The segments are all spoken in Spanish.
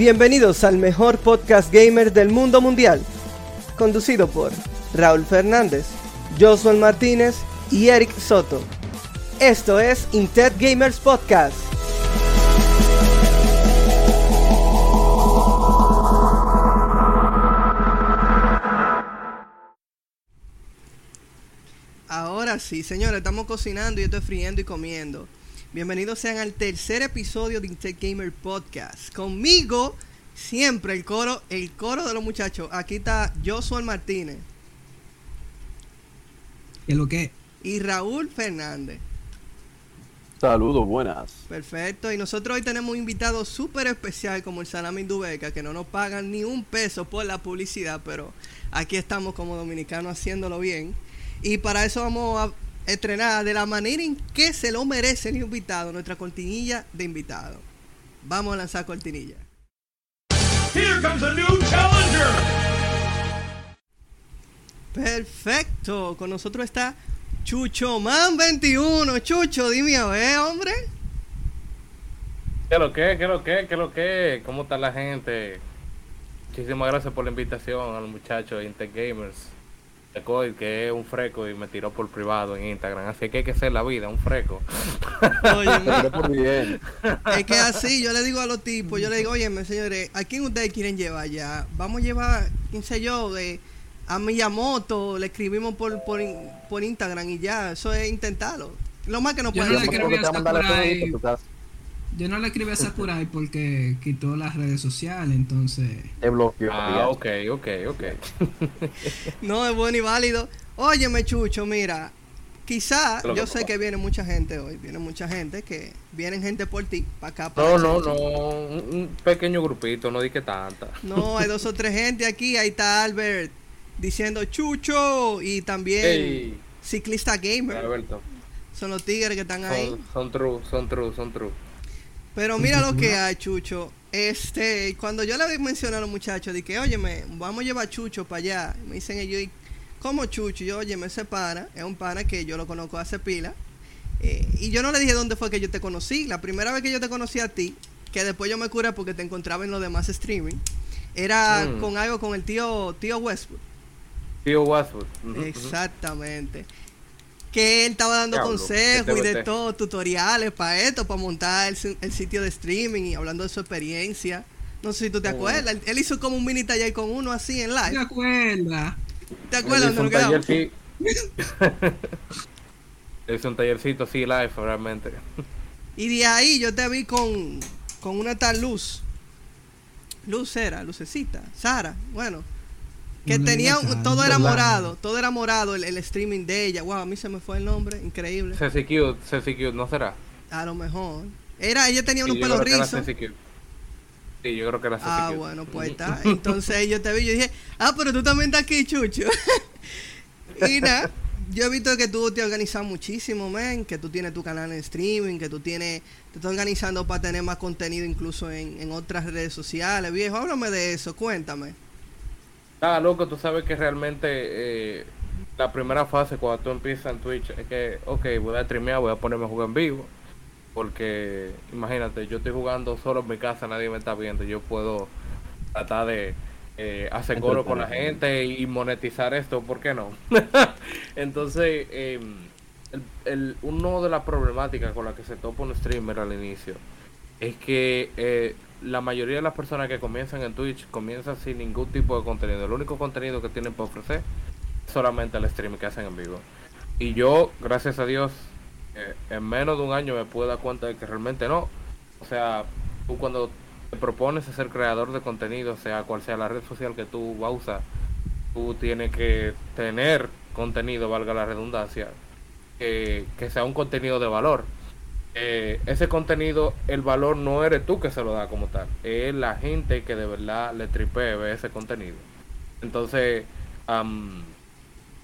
Bienvenidos al mejor podcast gamer del mundo mundial, conducido por Raúl Fernández, Josuel Martínez y Eric Soto. Esto es Intet Gamers Podcast. Ahora sí, señores, estamos cocinando y estoy friendo y comiendo. Bienvenidos sean al tercer episodio de Intech Gamer Podcast. Conmigo, siempre el coro, el coro de los muchachos. Aquí está Josuel Martínez. ¿Qué es lo que? Y Raúl Fernández. Saludos, buenas. Perfecto. Y nosotros hoy tenemos un invitado súper especial como el Salami Dubeca, que no nos pagan ni un peso por la publicidad, pero aquí estamos como dominicanos haciéndolo bien. Y para eso vamos a estrenar de la manera en que se lo merece el invitado, nuestra cortinilla de invitado. Vamos a lanzar cortinilla. Here comes a new challenger. Perfecto. Con nosotros está Chucho Man 21. Chucho, dime a ver, hombre. ¿Qué lo que? ¿Qué lo que? ¿Qué lo que? ¿Cómo está la gente? Muchísimas gracias por la invitación al muchacho de Intergamers. Coy, que es un freco y me tiró por privado en Instagram. Así que hay que ser la vida, un freco. Oye. Es que así, yo le digo a los tipos, yo le digo, oye, señores, ¿a quién ustedes quieren llevar ya? Vamos a llevar, quién sé yo, de, a Miyamoto, le escribimos por, por, por Instagram y ya, eso es intentarlo. Lo más que no Yo pueden no le Yo no le escribí a Sakurai porque quitó las redes sociales, entonces. Te bloqueó. Ah, ya. ok, ok, ok. No, es bueno y válido. Óyeme, Chucho, mira, quizá, yo sé que viene mucha gente hoy, viene mucha gente, que vienen gente por ti, para acá, No, para no, no. Un, un pequeño grupito, no di que tanta. No, hay dos o tres gente aquí. Ahí está Albert diciendo Chucho. Y también Ciclista Gamer. Alberto. Son los tigres que están ahí. Son, son true, son true, son true. Pero mira lo que hay, Chucho. Este, cuando yo le mencioné a los muchachos, dije, óyeme, vamos a llevar a Chucho para allá. Me dicen ellos, "¿Y ¿cómo Chucho? Yo, óyeme, ese pana, es un pana que yo lo conozco hace pila. Eh, y yo no le dije dónde fue que yo te conocí. La primera vez que yo te conocí a ti, que después yo me curé porque te encontraba en los demás streaming, era Mm. con algo con el tío, tío Westwood. Tío Westwood. Exactamente. Que él estaba dando Diablo, consejos y de TBT. todo, tutoriales para esto, para montar el, si- el sitio de streaming y hablando de su experiencia. No sé si tú te Mm. acuerdas. Él, él hizo como un mini taller con uno así en ¿Te live. acuerdas? ¿Te acuerdas hizo dónde taller, sí. Él hizo un tallercito, sí, live, realmente. Y de ahí yo te vi con, con una tal luz. Luz era, lucecita. Sara, bueno. Que No tenía, todo era morado, todo era morado el, el streaming de ella. Wow, a mí se me fue el nombre, increíble. Ceci Cute, Ceci Cute, ¿no será? A lo mejor. Era, ella tenía unos pelos rizos. Sí, yo creo que era Ceci Ah, Cute. bueno, pues está. Entonces yo te vi, yo dije, ah, pero tú también estás aquí, Chucho. y nada, yo he visto que tú te organizas muchísimo, man, que tú tienes tu canal en streaming, que tú tienes, te estás organizando para tener más contenido incluso en, en otras redes sociales. Viejo, háblame de eso, cuéntame. Ah, loco, tú sabes que realmente eh, la primera fase cuando tú empiezas en Twitch es que, ok, voy a streamear, voy a ponerme a jugar en vivo. Porque, imagínate, yo estoy jugando solo en mi casa, nadie me está viendo. Yo puedo tratar de eh, hacer coro con la gente y monetizar esto, ¿por qué no? Entonces, eh, el, el- uno de las problemáticas con las que se topa un streamer al inicio es que eh, la mayoría de las personas que comienzan en Twitch comienzan sin ningún tipo de contenido. El único contenido que tienen para ofrecer es solamente el stream que hacen en vivo. Y yo, gracias a Dios, eh, en menos de un año me pude dar cuenta de que realmente no. O sea, tú cuando te propones ser creador de contenido, sea cual sea la red social que tú vas tú tienes que tener contenido, valga la redundancia, que, que sea un contenido de valor. Eh, ese contenido, el valor no eres tú que se lo da como tal, es la gente que de verdad le tripee ver ese contenido. Entonces, am,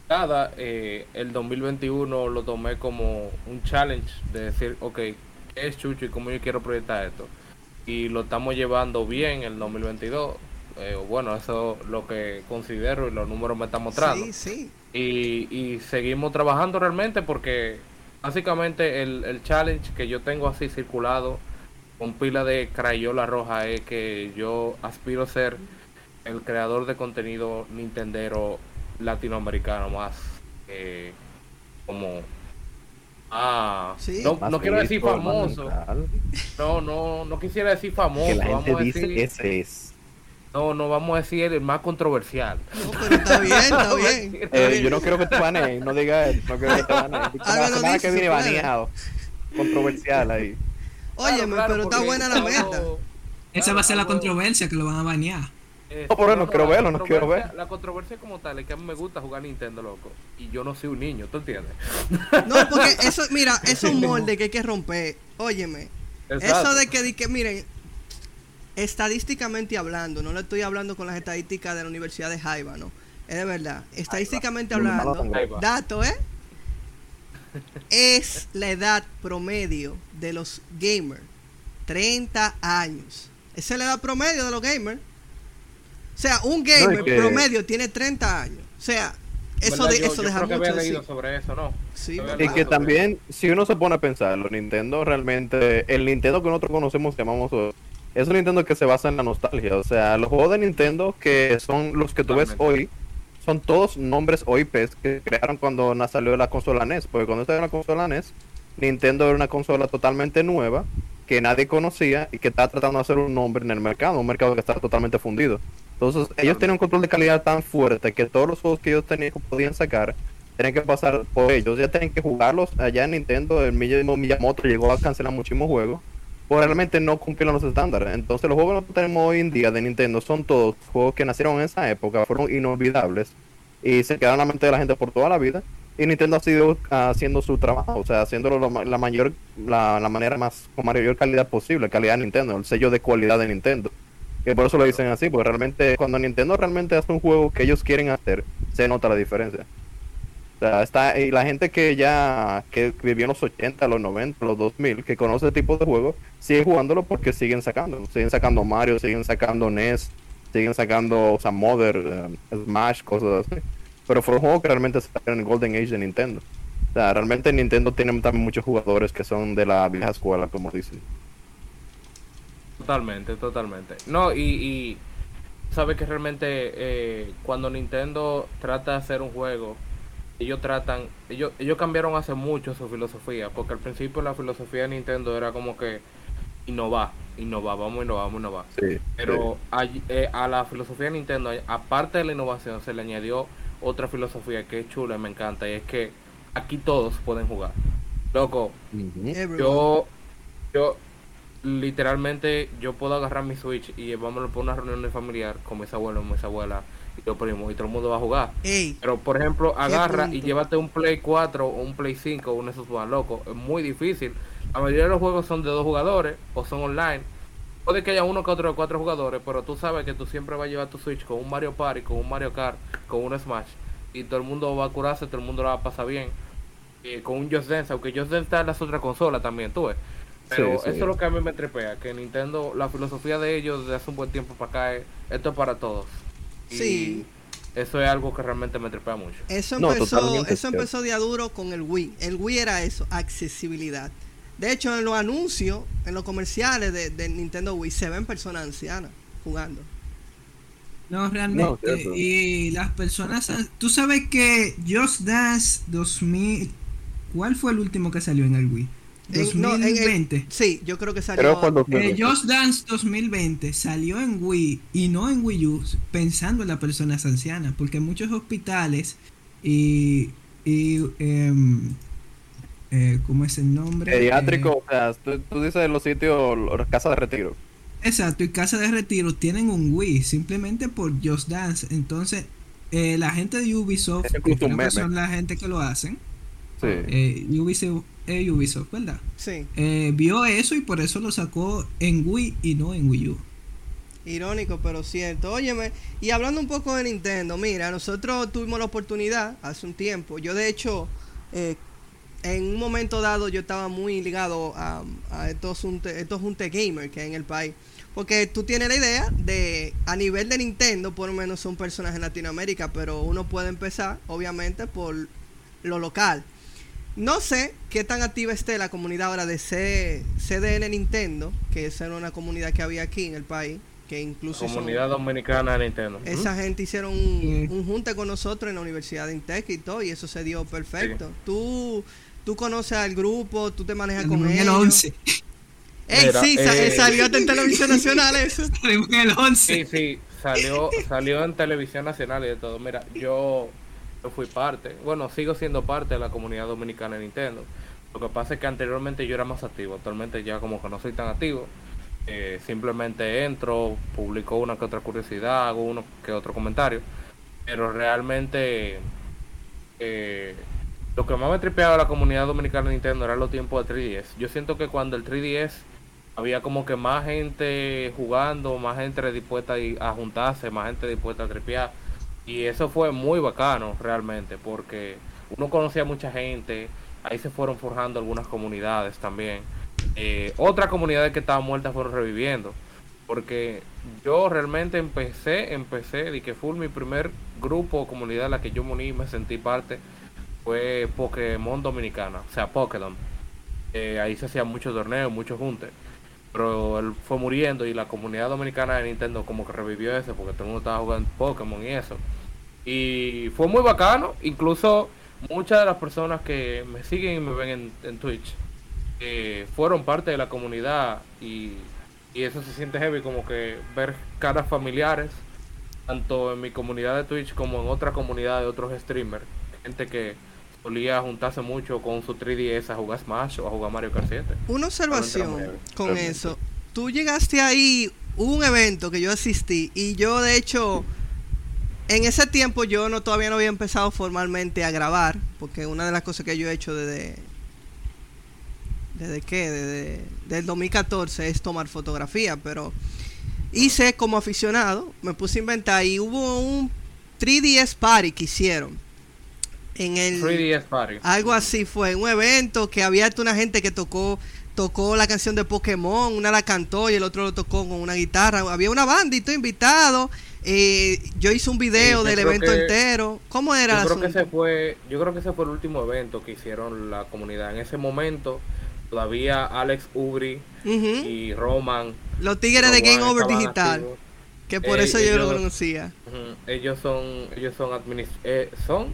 nada, eh, el 2021 lo tomé como un challenge de decir, ok, ¿qué es Chucho y cómo yo quiero proyectar esto? Y lo estamos llevando bien el 2022. Eh, bueno, eso es lo que considero y los números me están mostrando Sí, sí. y, y seguimos trabajando realmente porque básicamente el, el challenge que yo tengo así circulado con pila de crayola roja es que yo aspiro a ser el creador de contenido nintendero latinoamericano más eh, como ah Sí. no, Más no quiero decir famoso no no no quisiera decir famoso Que la gente vamos a dice decir ese es. No no vamos a decir el más controversial No, pero está bien, está bien. está Eh, yo no quiero que te baneen, no digas eso, no quiero que te baneen. La Álvaro semana dice, que viene baneado. Controversial ahí. Óyeme, Claro, claro, pero está buena la meta. Esa va a ser la controversia que lo van a banear. Eh, No, por eso no quiero la verlo, no quiero ver. La controversia como tal es que a mí me gusta jugar Nintendo, loco. Y yo no soy un niño, ¿tú entiendes? No, porque eso, mira, eso es un molde que hay que romper. Óyeme, eso de que, de que, miren, estadísticamente hablando, no le estoy hablando con las estadísticas de la Universidad de Jaiba, no. Es de verdad. Estadísticamente hablando, dato, ¿eh? Es la edad promedio de los gamers. 30 años. Esa es la edad promedio de los gamers. O sea, un gamer que- promedio tiene 30 años. O sea, eso, ¿Verdad? de, Yo- eso yo deja creo que mucho había sí. Y que sobre también, si uno se pone a pensarlo, Nintendo realmente, el Nintendo que nosotros conocemos, llamamos es un Nintendo que se basa en la nostalgia. O sea, los juegos de Nintendo que son los que tú ves hoy, son todos nombres o IPs que crearon cuando salió la consola NES. Porque cuando salió la consola NES, Nintendo era una consola totalmente nueva que nadie conocía y que estaba tratando de hacer un nombre en el mercado, un mercado que estaba totalmente fundido. Entonces, ellos tenían un control de calidad tan fuerte que todos los juegos que ellos tenían, podían sacar tenían que pasar por ellos, ya tenían que jugarlos allá en Nintendo, el mismo Miyamoto llegó a cancelar muchísimos juegos, pues realmente no cumplieron los estándares. Entonces los juegos que tenemos hoy en día de Nintendo son todos juegos que nacieron en esa época, fueron inolvidables y se quedaron en la mente de la gente por toda la vida. Y Nintendo ha sido haciendo su trabajo, o sea, haciéndolo la mayor, la, la manera más, con mayor calidad posible, calidad de Nintendo, el sello de cualidad de Nintendo. Y por eso lo dicen así, porque realmente cuando Nintendo realmente hace un juego que ellos quieren hacer, se nota la diferencia. Sea, está, y la gente que ya que vivió en los 80, los 90, los 2000, que conoce este tipo de juegos, sigue jugándolo porque siguen sacando. Siguen sacando Mario, siguen sacando NES, siguen sacando o Mother, eh, Smash, cosas así. Pero fueron juegos que realmente salieron en el Golden Age de Nintendo. O sea, realmente Nintendo tiene también muchos jugadores que son de la vieja escuela, como dicen. Totalmente, totalmente. No, y, y sabes que realmente eh, cuando Nintendo trata de hacer un juego, ellos tratan, ellos, ellos cambiaron hace mucho su filosofía, porque al principio la filosofía de Nintendo era como que innovar, innovar, vamos a innovar, vamos a innovar. Sí, Pero allí- eh, a la filosofía de Nintendo, aparte de la innovación, se le añadió otra filosofía que es chula y me encanta, y es que aquí todos pueden jugar. Loco, sí. Yo, yo, literalmente, yo puedo agarrar mi Switch y vámonos por una reunión de familiar con mis abuelos, mis abuelas y todo el mundo va a jugar. Ey, Pero, por ejemplo, agarra y llévate un Play 4 o un Play 5 o un Xbox One, loco. Es muy difícil. La mayoría de los juegos son de dos jugadores o son online. Puede que haya uno que otro de cuatro jugadores, pero tú sabes que tú siempre vas a llevar tu Switch con un Mario Party, con un Mario Kart, con un Smash. Y todo el mundo va a curarse, todo el mundo la va a pasar bien. Y con un Just Dance, aunque Just Dance está en las otras consolas también, tú ves. Pero Sí, sí. eso es lo que a mí me trepea, que Nintendo, la filosofía de ellos desde hace un buen tiempo para acá es, esto es para todos. Y Sí. Eso es algo que realmente me trepea mucho. Eso No, empezó, totalmente eso empezó de a duro con el Wii. El Wii era eso, accesibilidad. De hecho, en los anuncios, en los comerciales de, de Nintendo Wii, se ven personas ancianas jugando. No, realmente. No, y las personas. Tú sabes que Just Dance 2000. ¿Cuál fue el último que salió en el Wii? En- no, en el- 2020. sí, yo creo que salió. Creo cuando Eh, Just Dance 2020 salió en Wii y no en Wii U pensando en las personas ancianas, porque muchos hospitales y, y em, eh, ¿cómo es el nombre? Pediátrico, Eh, o sea, tú, tú dices los sitios, las casas de retiro. exacto, y casa de retiro tienen un Wii simplemente por Just Dance. Entonces, eh, la gente de Ubisoft, que creo que son la gente que lo hacen, Sí. eh, Ubisoft, eh, Ubisoft, ¿verdad? Sí, Eh, vio eso y por eso lo sacó en Wii y no en Wii U. irónico, pero cierto. Óyeme, y hablando un poco de Nintendo, mira, nosotros tuvimos la oportunidad hace un tiempo. Yo, de hecho, eh, en un momento dado, yo estaba muy ligado a, a estos junte, estos junte gamer que hay en el país. Porque tú tienes la idea de, a nivel de Nintendo, por lo menos son personas en Latinoamérica, pero uno puede empezar, obviamente, por lo local. No sé qué tan activa esté la comunidad ahora de C- CDN Nintendo, que esa era una comunidad que había aquí en el país, que incluso Comunidad Dominicana de Nintendo. esa ¿Mm? gente hicieron un, Sí. un junte con nosotros en la Universidad de Intec y todo, y eso se dio perfecto. Tú, tú conoces al grupo, tú te manejas con en ellos. el 11. Ey, Mira, sí, eh, salió hasta en televisión nacional eso. En el 11. Sí, sí, salió, salió en televisión nacional y de todo. Mira, yo, fui parte, bueno, sigo siendo parte de la comunidad dominicana de Nintendo. Lo que pasa es que anteriormente yo era más activo, actualmente ya como que no soy tan activo. Eh, simplemente entro, publico una que otra curiosidad, hago uno que otro comentario. Pero realmente eh, lo que más me tripeaba la comunidad dominicana de Nintendo era los tiempos de 3DS. Yo siento que cuando el 3DS había como que más gente jugando, más gente dispuesta a juntarse, más gente dispuesta a tripear. Y eso fue muy bacano realmente, porque uno conocía a mucha gente, ahí se fueron forjando algunas comunidades también. Eh, otras comunidades que estaban muertas fueron reviviendo, porque yo realmente empecé, empecé, de que fue mi primer grupo o comunidad a la que yo me uní y me sentí parte, fue Pokémon Dominicana, o sea, Pokémon. Eh, ahí se hacían muchos torneos, muchos juntes. Pero él fue muriendo y la comunidad dominicana de Nintendo como que revivió eso porque todo el mundo estaba jugando Pokémon y eso. Y fue muy bacano. Incluso muchas de las personas que me siguen y me ven en, en Twitch eh, fueron parte de la comunidad y, y eso se siente heavy como que ver caras familiares tanto en mi comunidad de Twitch como en otra comunidad de otros streamers. Gente que solía juntarse mucho con su 3DS a jugar Smash o a jugar Mario Kart 7. Una observación con Realmente. eso. Tú llegaste ahí, hubo un evento que yo asistí y yo de hecho en ese tiempo yo no todavía no había empezado formalmente a grabar, porque una de las cosas que yo he hecho desde desde qué, desde del 2014 es tomar fotografía, pero hice como aficionado, me puse a inventar y hubo un 3DS party que hicieron en el 3DS Party. algo así fue, un evento que había una gente que tocó tocó la canción de Pokémon, una la cantó y el otro lo tocó con una guitarra. Había una banda y todo invitado. Eh, yo hice un video Sí, del evento que- entero. ¿Cómo era Yo el creo que ese fue, yo creo que ese fue el último evento que hicieron la comunidad. En ese momento todavía Alex Ubri y Roman Los tigres de Game Over Digital, activos. que por Eh, eso yo lo conocía. Ellos son, ellos son administ eh, son,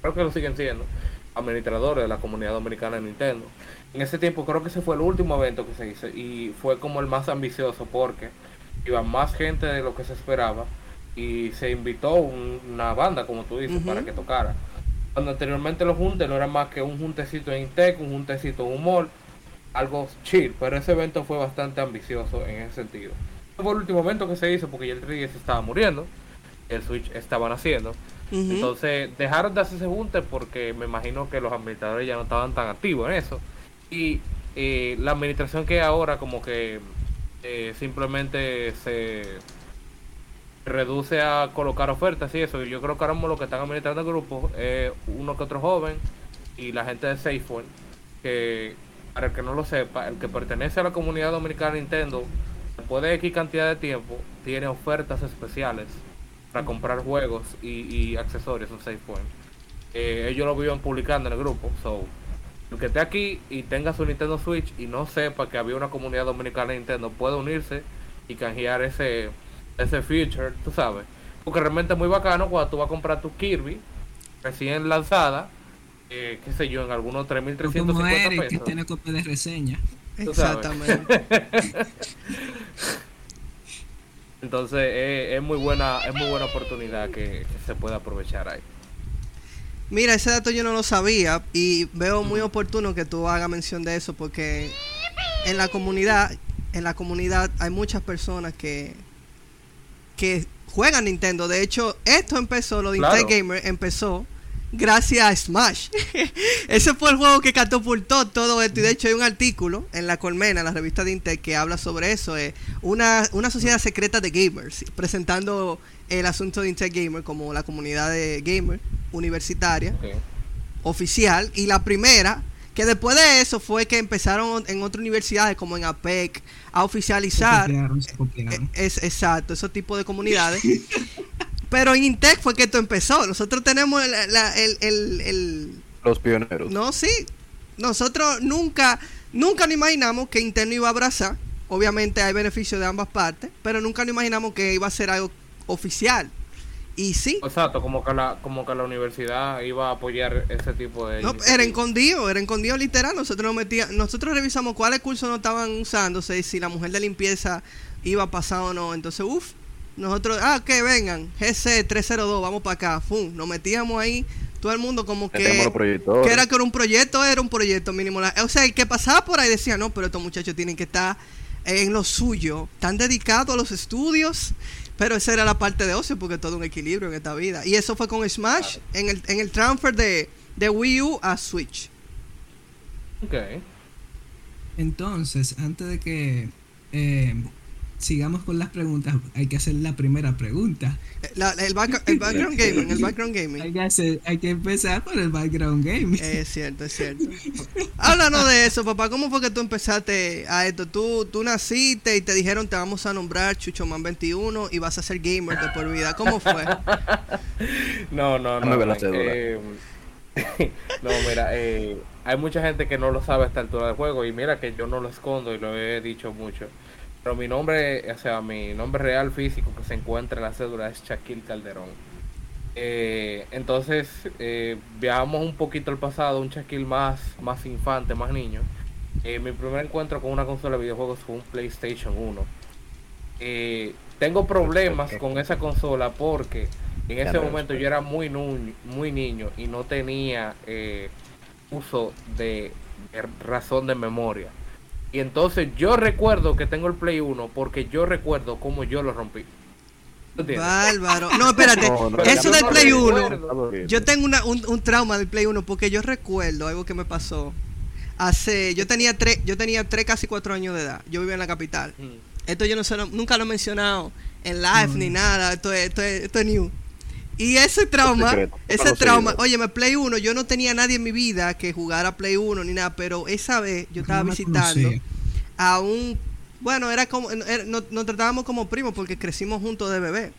creo que lo siguen siendo, administradores de la comunidad dominicana de Nintendo. En ese tiempo creo que ese fue el último evento que se hizo y fue como el más ambicioso porque iba más gente de lo que se esperaba y se invitó un- una banda, como tú dices, para que tocara. Cuando anteriormente los juntes no era más que un juntecito en Intec, un juntecito en mall, algo chill, pero ese evento fue bastante ambicioso en ese sentido. Fue el último evento que se hizo porque ya el 3DS estaba muriendo, el Switch estaba naciendo. Ujú. Entonces dejaron de hacerse juntes porque me imagino que los administradores ya no estaban tan activos en eso. Y eh, la administración que ahora como que eh, simplemente se reduce a colocar ofertas y eso. Yo creo que ahora mismo lo que están administrando el grupo es uno que otro joven y la gente de SafePhone, que para el que no lo sepa, el que pertenece a la comunidad dominicana Nintendo, después de X cantidad de tiempo, tiene ofertas especiales para comprar juegos y, accesorios en SafePoint. Eh, ellos lo viven publicando en el grupo, so el que esté aquí y tenga su Nintendo Switch y no sepa que había una comunidad dominicana de Nintendo puede unirse y canjear ese ese feature, tú sabes. Porque realmente es muy bacano cuando tú vas a comprar tu Kirby recién lanzada, eh, qué sé yo, en algunos como 3.350 Eric, que pesos. tiene copia de reseña. Exactamente. Entonces eh, es muy buena es muy buena oportunidad que, que se pueda aprovechar ahí. Mira, ese dato yo no lo sabía y veo muy oportuno que tú hagas mención de eso porque en la comunidad, en la comunidad hay muchas personas que que juegan Nintendo. De hecho, esto empezó, lo de Claro. Intel Gamer empezó gracias a Smash. Ese fue el juego que catapultó todo esto. Y de hecho hay un artículo en La Colmena, en la revista de Intel, que habla sobre eso. eh, una, una sociedad secreta de gamers, presentando el asunto de Intel Gamer como la comunidad de gamer universitaria oficial. Y la primera, que después de eso fue que empezaron en otras universidades como en APEC a Se oficializar. se. Eh, Es exacto, esos tipos de comunidades. Pero en Intec fue que esto empezó. Nosotros tenemos la- la- el, el- el- Los pioneros. No, sí. nosotros nunca, nunca nos imaginamos que Nintendo iba a abrazar. Obviamente hay beneficios de ambas partes, pero nunca nos imaginamos que iba a ser algo oficial. Y sí, Exacto, como que la, como que la universidad iba a apoyar ese tipo de. no, era escondido, era escondido literal. Nosotros nos metía, nosotros revisamos cuáles cursos no estaban usándose, si la mujer de limpieza iba a pasar o no. Entonces, uff, nosotros, ah, que vengan, GC 302, vamos para acá, fum, nos metíamos ahí, todo el mundo como que que era que era un proyecto, era un proyecto mínimo. O sea, el que pasaba por ahí decía, no, pero estos muchachos tienen que estar en lo suyo, tan dedicados a los estudios, pero esa era la parte de ocio, porque todo un equilibrio en esta vida. Y eso fue con Smash, en el, en el transfer de, de Wii U a Switch. Ok. Entonces, antes de que eh, sigamos con las preguntas, hay que hacer la primera pregunta. Eh, la- el, back- el background gaming, el background Hay gaming. que, hacer- hay que empezar por el background gaming. Es cierto, es cierto. Háblanos de eso, papá. ¿Cómo fue que tú empezaste a esto? Tú, tú naciste y te dijeron te vamos a nombrar Chuchoman 21 y vas a ser gamer de por vida. ¿Cómo fue? No, no, no. la man, eh, no, mira, eh, hay mucha gente que no lo sabe a esta altura del juego y mira que yo no lo escondo y lo he dicho mucho. Pero mi nombre, o sea, mi nombre real físico que se encuentra en la cédula es Shaquille Calderón. Eh, entonces, eh, viajamos un poquito al pasado, un Shaquille más, más infante, más niño. Eh, mi primer encuentro con una consola de videojuegos fue un PlayStation 1. Eh, tengo problemas con esa consola porque en ese momento yo era muy, muy niño y no tenía eh, uso de, de razón de memoria. Y entonces yo recuerdo que tengo el Play 1 porque yo recuerdo cómo yo lo rompí. Bárbaro. No, espérate. No, no, Eso del no Play 1. recuerdo. Yo tengo una- un, un trauma del Play 1 porque yo recuerdo algo que me pasó. Hace, yo tenía tres, yo tenía tres casi cuatro años de edad. Yo vivía en la capital. Mm. Esto yo no sé, nunca lo he mencionado en live ni nada. Esto es, esto es, esto es new. Y ese trauma, secreto, ese trauma, oye, me Play 1, yo no tenía nadie en mi vida que jugara Play 1 ni nada, pero esa vez yo estaba No visitando a un, bueno, era como, era- nos, nos tratábamos como primos porque crecimos juntos de bebé.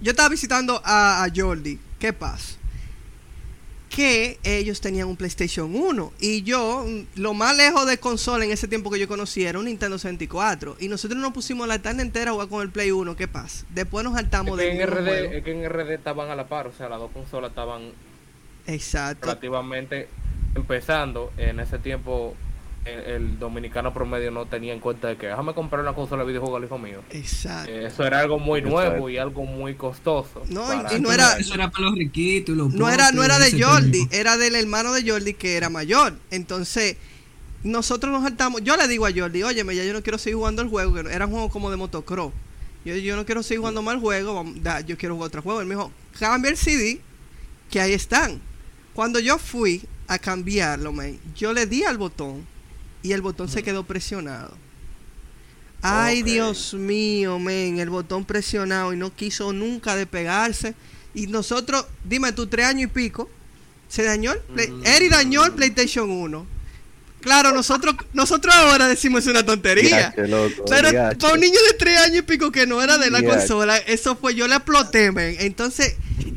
Yo estaba visitando a, a Jordi, ¿qué pasa? Que ellos tenían un PlayStation 1 y yo, lo más lejos de consola en ese tiempo que yo conocí era un Nintendo 64 y nosotros nos pusimos la tarde entera a jugar con el Play 1, ¿qué pasa? Después nos Es saltamos que, de en RD, es que en RD estaban a la par, o sea, las dos consolas estaban Exacto. relativamente empezando. En ese tiempo el, el dominicano promedio no tenía en cuenta de que déjame comprar una consola de videojuegos al hijo mío. Exacto. Eh, Eso era algo muy Exacto. nuevo y algo muy costoso. No, y no era- Eso era para los riquitos, los No era, no era de Jordi, era del hermano de Jordi que era mayor. Entonces, nosotros nos saltamos. Yo le digo a Jordi, óyeme, ya yo no quiero seguir jugando el juego, que era un juego como de motocross. Yo, yo no quiero seguir jugando más el juego, vamos, da, yo quiero jugar otro juego. Él me dijo, cambia el CD, que ahí están. Cuando yo fui a cambiarlo, man, yo le di al botón y el botón se quedó presionado. Ay. Dios mío, men, el botón presionado y no quiso nunca despegarse. Y nosotros, dime tú, tres años y pico, se dañó el Play- Mm. Eri dañó el PlayStation 1. Claro, nosotros, nosotros ahora decimos una tontería. Diache, loco, Pero para un niño de tres años y pico que no era de la consola, eso fue, yo le exploté, men. Entonces,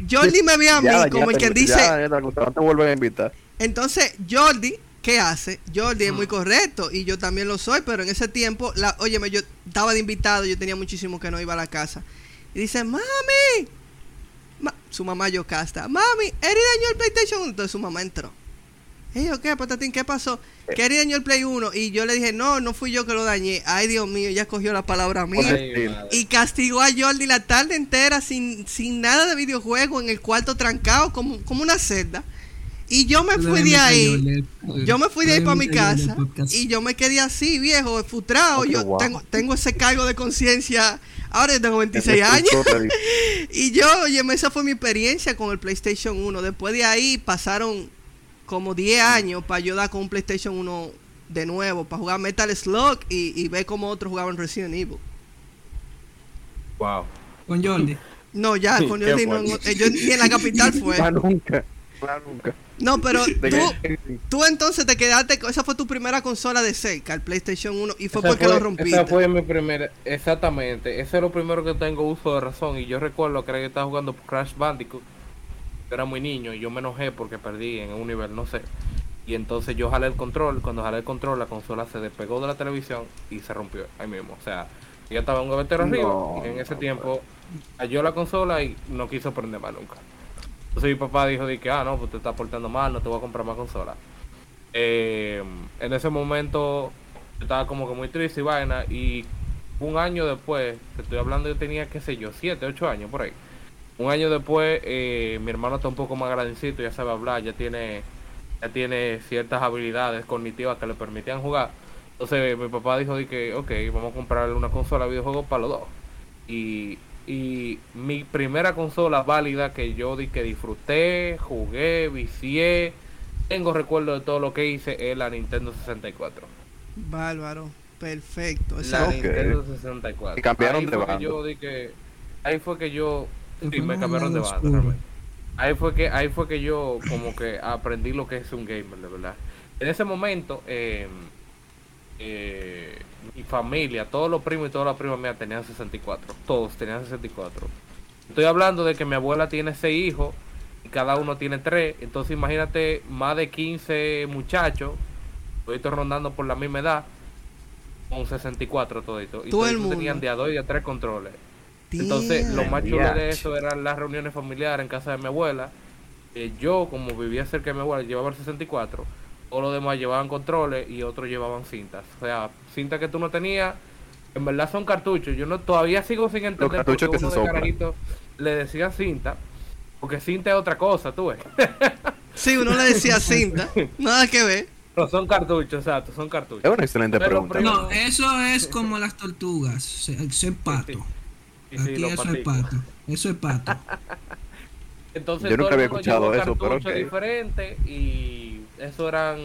Jordi me ve a mí Ya, como ya el que dice, ya, no te vuelven a invitar. entonces, Jordi, ¿qué hace? Jordi es muy correcto y yo también lo soy, pero en ese tiempo, la, óyeme, yo estaba de invitado, yo tenía muchísimo que no iba a la casa. Y dice, mami, Ma- su mamá Yocasta, mami, Eri dañó el PlayStation 1. Entonces su mamá entró. Y yo, ¿qué, patatín? ¿Qué pasó? Que Eri dañó el Play 1 y yo le dije, no, no fui yo que lo dañé. Ay, Dios mío, ya cogió la palabra mía. Ay. Y castigó a Jordi la tarde entera sin, sin nada de videojuego en el cuarto trancado como, como una celda. Y yo me fui de ahí. Yo me fui de ahí para mi casa y yo me quedé así, viejo, frustrado. Oh, Yo tengo, tengo ese cargo de conciencia. Ahora yo tengo 26 años. Y yo, oye, esa fue mi experiencia con el PlayStation 1. Después de ahí pasaron como 10 años para yo dar con un PlayStation 1 de nuevo, para jugar Metal Slug y, y ver cómo otros jugaban Resident Evil. Wow. Con Jordi. No, ya, Sí, con Jordi no, eh, yo ni en la capital fue. Nunca. Nunca. No, pero tú, tú entonces te quedaste, con- esa fue tu primera consola de cerca, el PlayStation 1, y fue Esa porque lo rompiste. Esa fue mi primera, exactamente. Ese es lo primero que tengo uso de razón. Y yo recuerdo que era que estaba jugando Crash Bandicoot. Yo era muy niño y yo me enojé porque perdí en un nivel, no sé. Y entonces yo jalé el control, cuando jalé el control la consola se despegó de la televisión y se rompió ahí mismo. O sea, yo estaba en un gavetero arriba No, y en ese no, tiempo cayó la consola y no quiso prender más nunca. Entonces mi papá dijo de que, ah, no, pues te estás portando mal, no te voy a comprar más consola. Eh, en ese momento estaba como que muy triste y vaina y un año después, te estoy hablando yo tenía, qué sé yo, 7, 8 años por ahí. Un año después, eh, mi hermano está un poco más grandecito, ya sabe hablar, ya tiene, ya tiene ciertas habilidades cognitivas que le permitían jugar. Entonces mi papá dijo de que, ok, vamos a comprarle una consola de videojuegos para los dos. Y, y mi primera consola válida que yo di que disfruté, jugué, vicié, tengo recuerdo de todo lo que hice es la Nintendo 64. Bárbaro. Perfecto. La. Nintendo 64. Y cambiaron ahí de yo di que ahí fue que yo sí, me cambiaron de banda realmente. Ahí fue que ahí fue que yo como que aprendí lo que es un gamer, de verdad. En ese momento eh, eh, mi familia, todos los primos y todas las primas mías tenían 64, todos tenían 64. Estoy hablando de que mi abuela tiene seis hijos y cada uno tiene tres, entonces imagínate más de 15 muchachos, toditos rondando por la misma edad, con 64 todito. Y Todo toditos tenían de a dos y de a tres controles. Entonces, lo más chulo de eso eran las reuniones familiares en casa de mi abuela. Eh, yo, como vivía cerca de mi abuela, llevaba el 64. Todos los demás llevaban controles y otros llevaban cintas. O sea, cintas que tú no tenías, en verdad son cartuchos. Yo no todavía sigo sin entender por cartuchos que uno se de carajito le decía cinta. Porque cinta es otra cosa, tú ves. Sí, uno le decía cinta. Nada que ver. Pero son cartuchos, exacto, son cartuchos. Es una excelente Pero, pregunta. No, eso es como las tortugas. Eso es pato. Sí, sí, Aquí los eso es pato. Eso es pato. Entonces Yo nunca había escuchado eso, pero cartuchos ok. diferentes y eso eran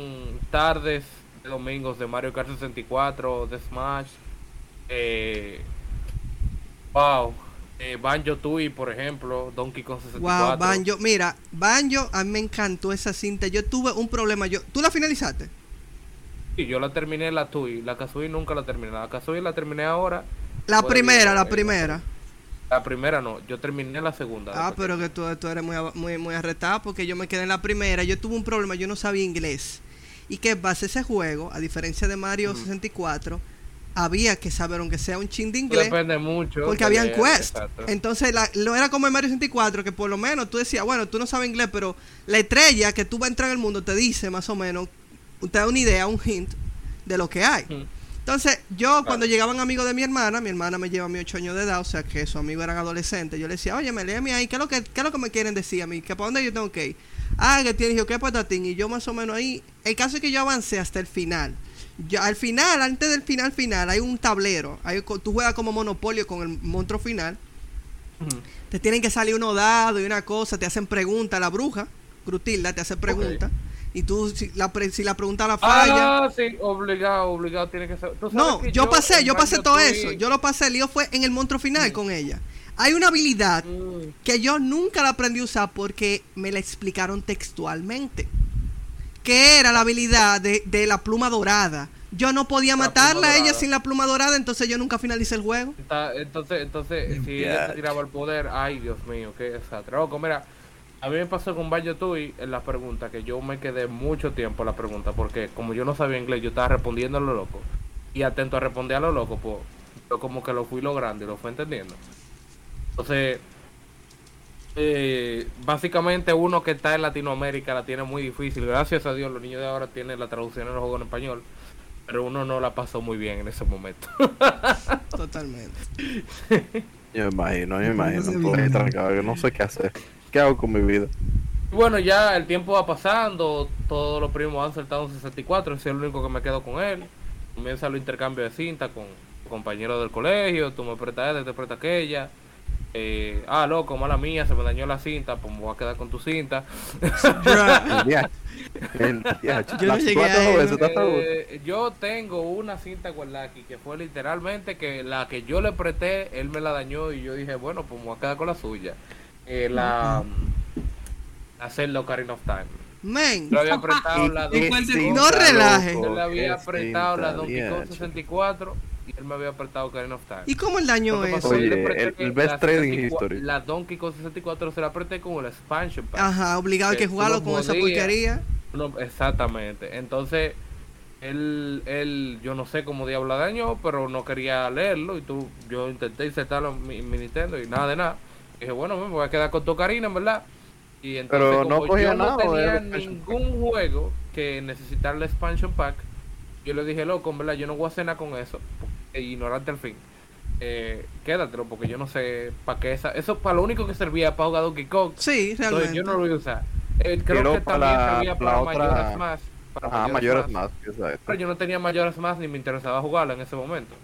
tardes de domingos de Mario Kart 64, de Smash, eh, wow, eh, Banjo Tooie por ejemplo, Donkey Kong 64. Wow, Banjo. Mira, Banjo, a mí me encantó esa cinta. Yo tuve un problema. Yo, ¿Tú la finalizaste? Sí, yo la terminé la Tui, la Kazooie nunca la terminé, la Kazooie la terminé ahora. La primera, la eh, primera. La primera no, yo terminé la segunda. Ah, pero que tú, tú eres muy, muy, muy arretado porque yo me quedé en la primera. Yo tuve un problema, yo no sabía inglés. Y que pasa ese juego, a diferencia de Mario 64, había que saber, aunque sea un chin de inglés, depende mucho. porque habían leer, quest. exacto. Entonces, la- lo era como en Mario 64, que por lo menos tú decías, bueno, tú no sabes inglés, pero la estrella que tú vas a entrar en el mundo te dice más o menos, te da una idea, un hint de lo que hay. Entonces, yo cuando llegaban amigos de mi hermana, mi hermana me lleva a mí 8 años de edad, o sea que sus amigos eran adolescentes, yo le decía, oye, me léeme ahí, ¿qué es lo que, qué es lo que me quieren decir a mí? ¿Que para dónde yo tengo que ir? Ah, que tienes, yo, ¿qué patatín? Y yo más o menos ahí, el caso es que yo avancé hasta el final. Yo, al final, antes del final final, hay un tablero, hay, tú juegas como monopolio con el monstruo final, te tienen que salir unos dados y una cosa, te hacen preguntas, la bruja, Grutilda, te hace preguntas, y tú, si la, pre- si la pregunta la falla... Ah, sí, obligado, obligado tiene que ser. ¿Tú sabes No, que yo pasé, yo pasé todo eso. Yo lo pasé, el lío fue en el monstruo final con ella. Hay una habilidad Mm, que yo nunca la aprendí a usar porque me la explicaron textualmente. Que era la habilidad de, de la pluma dorada. Yo no podía La matarla a ella sin la pluma dorada, entonces yo nunca finalicé el juego. está- entonces, entonces, si ella te tiraba el poder, ay Dios mío, qué desastre. Loco, mira, a mí me pasó con Banjo Tooie en la pregunta, que yo me quedé mucho tiempo en la pregunta, porque como yo no sabía inglés, yo estaba respondiendo a lo loco. Y atento a responder a lo loco, pues yo como que lo fui logrando y lo fui entendiendo. Entonces, eh, básicamente uno que está en Latinoamérica la tiene muy difícil. Gracias a Dios los niños de ahora tienen la traducción en los juegos en español. Pero uno no la pasó muy bien en ese momento. Totalmente. Yo me imagino, yo me No imagino. sé ahí bien. trancado, que no sé qué hacer. ¿Qué hago con mi vida? Y bueno, ya el tiempo va pasando, todos los primos han saltado un 64, ese es el único que me quedo con él. Comienza el intercambio de cinta con compañeros del colegio, tú me prestas esta, te prestas aquella. Eh, ah, loco, mala mía, se me dañó la cinta, pues me voy a quedar con tu cinta. Yo tengo una cinta guardada aquí que fue literalmente que la que yo le presté, él me la dañó y yo dije, bueno, pues me voy a quedar con la suya. Eh, la, la Zelda Ocarina of Time. Men, Yo le había prestado la ¿Y cuál te- Donkey No Kong. relaje. Yo le había Qué prestado la Donkey Kong diache. 64 y él me había prestado Ocarina of Time. ¿y cómo el daño Oye, presté el- best la trading 64 history. La Donkey Kong 64 se la presté con el expansion pack. Ajá, obligado hay que jugarlo lo con esa porquería. No, exactamente. Entonces, él, él, yo no sé cómo diablo daño, pero no quería leerlo. Y tú, yo intenté insertarlo en mi, en mi Nintendo y nada de nada. Y dije, bueno, me voy a quedar con tu Karina, verdad. Y entonces, Pero no como cogía yo no nada, ¿o tenía ningún juego que necesitara el expansion pack, yo le dije, loco, verdad, yo no voy a hacer nada con eso. E ignorante al fin. Eh, quédatelo, porque yo no sé para qué esa. Eso para lo único que servía para jugar Donkey Kong. Sí, Entonces realmente. yo no lo voy a usar. Eh, creo Pero que también la- servía para para, la otra- mayores más. Para Ajá, mayores más. Pero yo no tenía mayores más ni me interesaba jugarla en ese momento.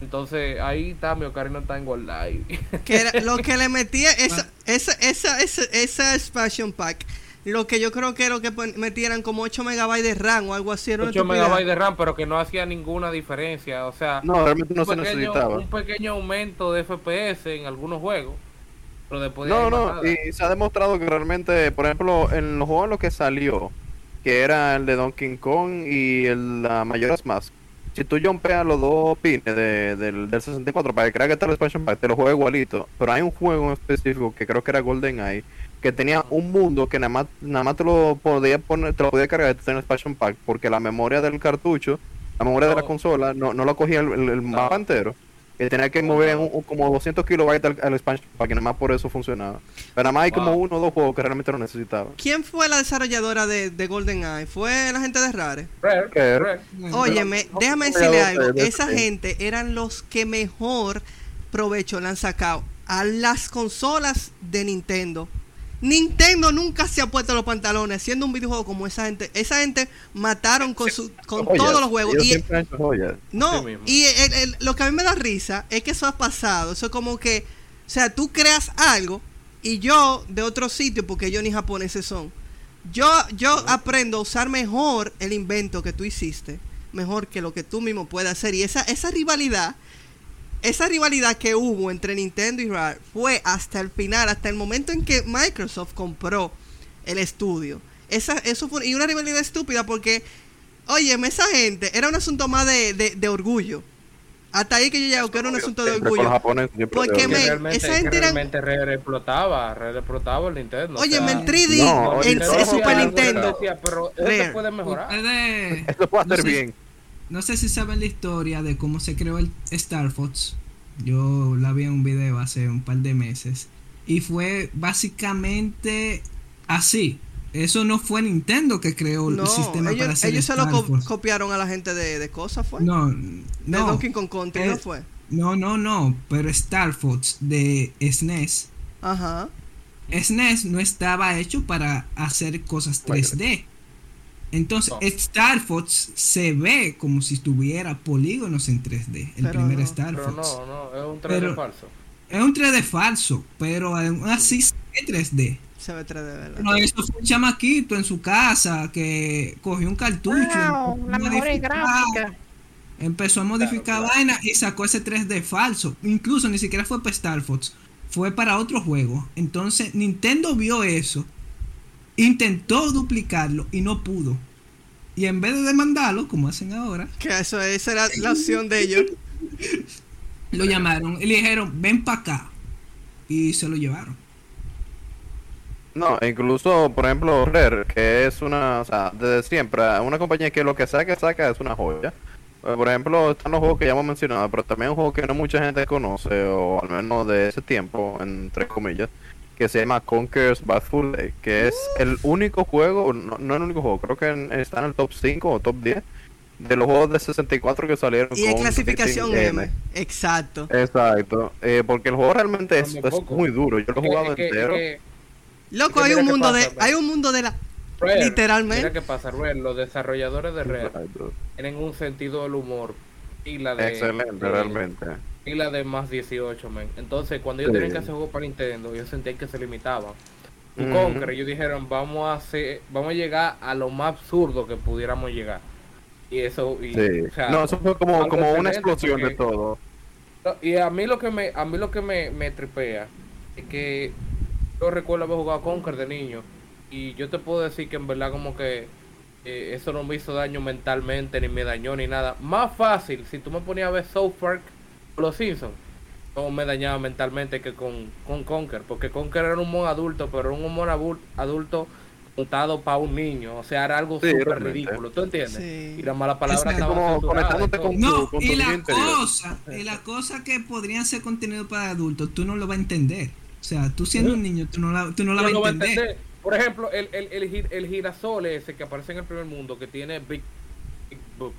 Entonces ahí está, mi Ocarina está en Gold Live. que era lo que le metía esa esa esa esa, esa expansion pack lo que yo creo que era lo que metieran como 8 megabytes de RAM o algo así era una 8 estupidez. megabytes de RAM, pero que no hacía ninguna diferencia. O sea, No, realmente no un, se pequeño, necesitaba. un pequeño aumento de FPS en algunos juegos. Pero después de No, no, nada. y se ha demostrado que realmente, por ejemplo, en los juegos en los que salió, que era el de Donkey Kong y el la Majora's Mask, si tú jumpeas los dos pines de- del, del 64 para que crea que está el expansion pack, te lo juega igualito. Pero hay un juego en específico que creo que era Golden Eye, que tenía un mundo que nada más, nada más te lo podía poner, te lo podía cargar en el expansion pack, porque la memoria del cartucho, la memoria de la consola, no, no lo cogía el, el- el mapa entero. Y tenía que mover un- un- como 200 kilobytes al, al expansion pack, y nada más por eso funcionaba. Pero nada más hay como uno o dos juegos que realmente lo necesitaban. ¿Quién fue la desarrolladora de, de GoldenEye? ¿Fue la gente de Rare? Rare, ¿Qué? Rare. Óyeme, no, déjame no, decirle algo. de- Esa de- gente eran los que mejor provecho le han sacado a las consolas de Nintendo. Nintendo nunca se ha puesto los pantalones haciendo un videojuego como esa gente. Esa gente mataron con su, con Joyas. todos los juegos. Y, siempre han hecho joyas. no, y el- el- lo que a mí me da risa es que eso ha pasado. Eso es como que, o sea, tú creas algo y yo de otro sitio, porque ellos ni japoneses son. Yo, yo aprendo a usar mejor el invento que tú hiciste, mejor que lo que tú mismo puedes hacer. Y esa, esa rivalidad, esa rivalidad que hubo entre Nintendo y Rare fue hasta el final, hasta el momento en que Microsoft compró el estudio. Esa, eso fue, y una rivalidad estúpida porque, oye, esa gente era un asunto más de, de, de orgullo. Hasta ahí que yo llego, que era un asunto de orgullo. Porque me- esa gente realmente Rare explotaba, Rare explotaba el Nintendo. Oye, o sea, en 3D, No, en, Super Nintendo. decía, pero se puede mejorar. Ustedes- Esto puede no hacer sé- bien. No sé si saben la historia de cómo se creó el Star Fox. Yo la vi en un video hace un par de meses. Y fue básicamente así. Eso no fue Nintendo que creó el No, sistema para ellos, hacer ellos se lo Fox. copiaron a la gente de, de cosas, ¿fue? No, de no. Donkey Kong Country, ¿no Eh, fue? No, no, no. Pero Star Fox de SNES. Ajá. SNES no estaba hecho para hacer cosas 3D. Entonces, No. Star Fox se ve como si tuviera polígonos en 3D. El Pero primer no. Star Pero Fox. no, no, es un 3D Pero- falso. Es un 3D falso, pero aún así se ve 3D. Se ve 3D, ¿verdad? No, eso fue un chamaquito en su casa que cogió un cartucho. y empezó a modificar- Empezó a modificar Claro, vaina y sacó ese 3D falso. Incluso ni siquiera fue para Star Fox, fue para otro juego. Entonces Nintendo vio eso, intentó duplicarlo y no pudo. Y en vez de demandarlo, como hacen ahora, Que eso, esa era la opción de ellos. lo llamaron y le dijeron, ven para acá. Y se lo llevaron. No, incluso, por ejemplo, Rare, que es una, o sea, desde siempre, una compañía que lo que saca, saca es una joya. Eh, Por ejemplo, están los juegos que ya hemos mencionado, pero también un juego que no mucha gente conoce, o al menos de ese tiempo, entre comillas, que se llama Conker's Bad Fur Day, que es el único juego, no, no el único juego, creo que en- está en el top 5 o top 10 de los juegos de 64 que salieron. Y en clasificación M. Exacto. Exacto, eh, porque el juego realmente es, Muy es muy duro, yo lo he jugado que- entero. que- Loco, hay un mundo pasa, de, pues. hay un mundo de la Rare, Literalmente. Mira qué pasa, Rare, los desarrolladores de Rare Exacto. tienen un sentido del humor y la de Excelente, de- realmente. Y la de más 18, men. Entonces, cuando ellos Sí. tenían que hacer juegos para Nintendo, ellos sentían que se limitaban. Un Ujú. Conquer, ellos dijeron, vamos a hacer, vamos a llegar a lo más absurdo que pudiéramos llegar. Y eso, y, Sí. o sea, no, eso fue como, como una explosión de todo. Y a mí lo que me, a mí lo que me, me tripea es que yo recuerdo haber jugado Conker de niño y yo te puedo decir que en verdad como que eh, eso no me hizo daño mentalmente ni me dañó ni nada. Más fácil si tú me ponías a ver South Park Los Simpsons, no me dañaba mentalmente que con, con Conker, porque Conker era un humor adulto, pero era un humor adulto montado para un niño. O sea, era algo súper ridículo. ¿Tú entiendes? Sí. Y Como conectándote todo. con- No, con y tu la cosa, y la cosa que podrían ser contenido para adultos, tú no lo vas a entender. O sea, tú siendo un niño, tú no la, tú no la vas no a entender. entender. Por ejemplo, el, el, el, gir- el girasol ese que aparece en el primer mundo, que tiene big, big boobs.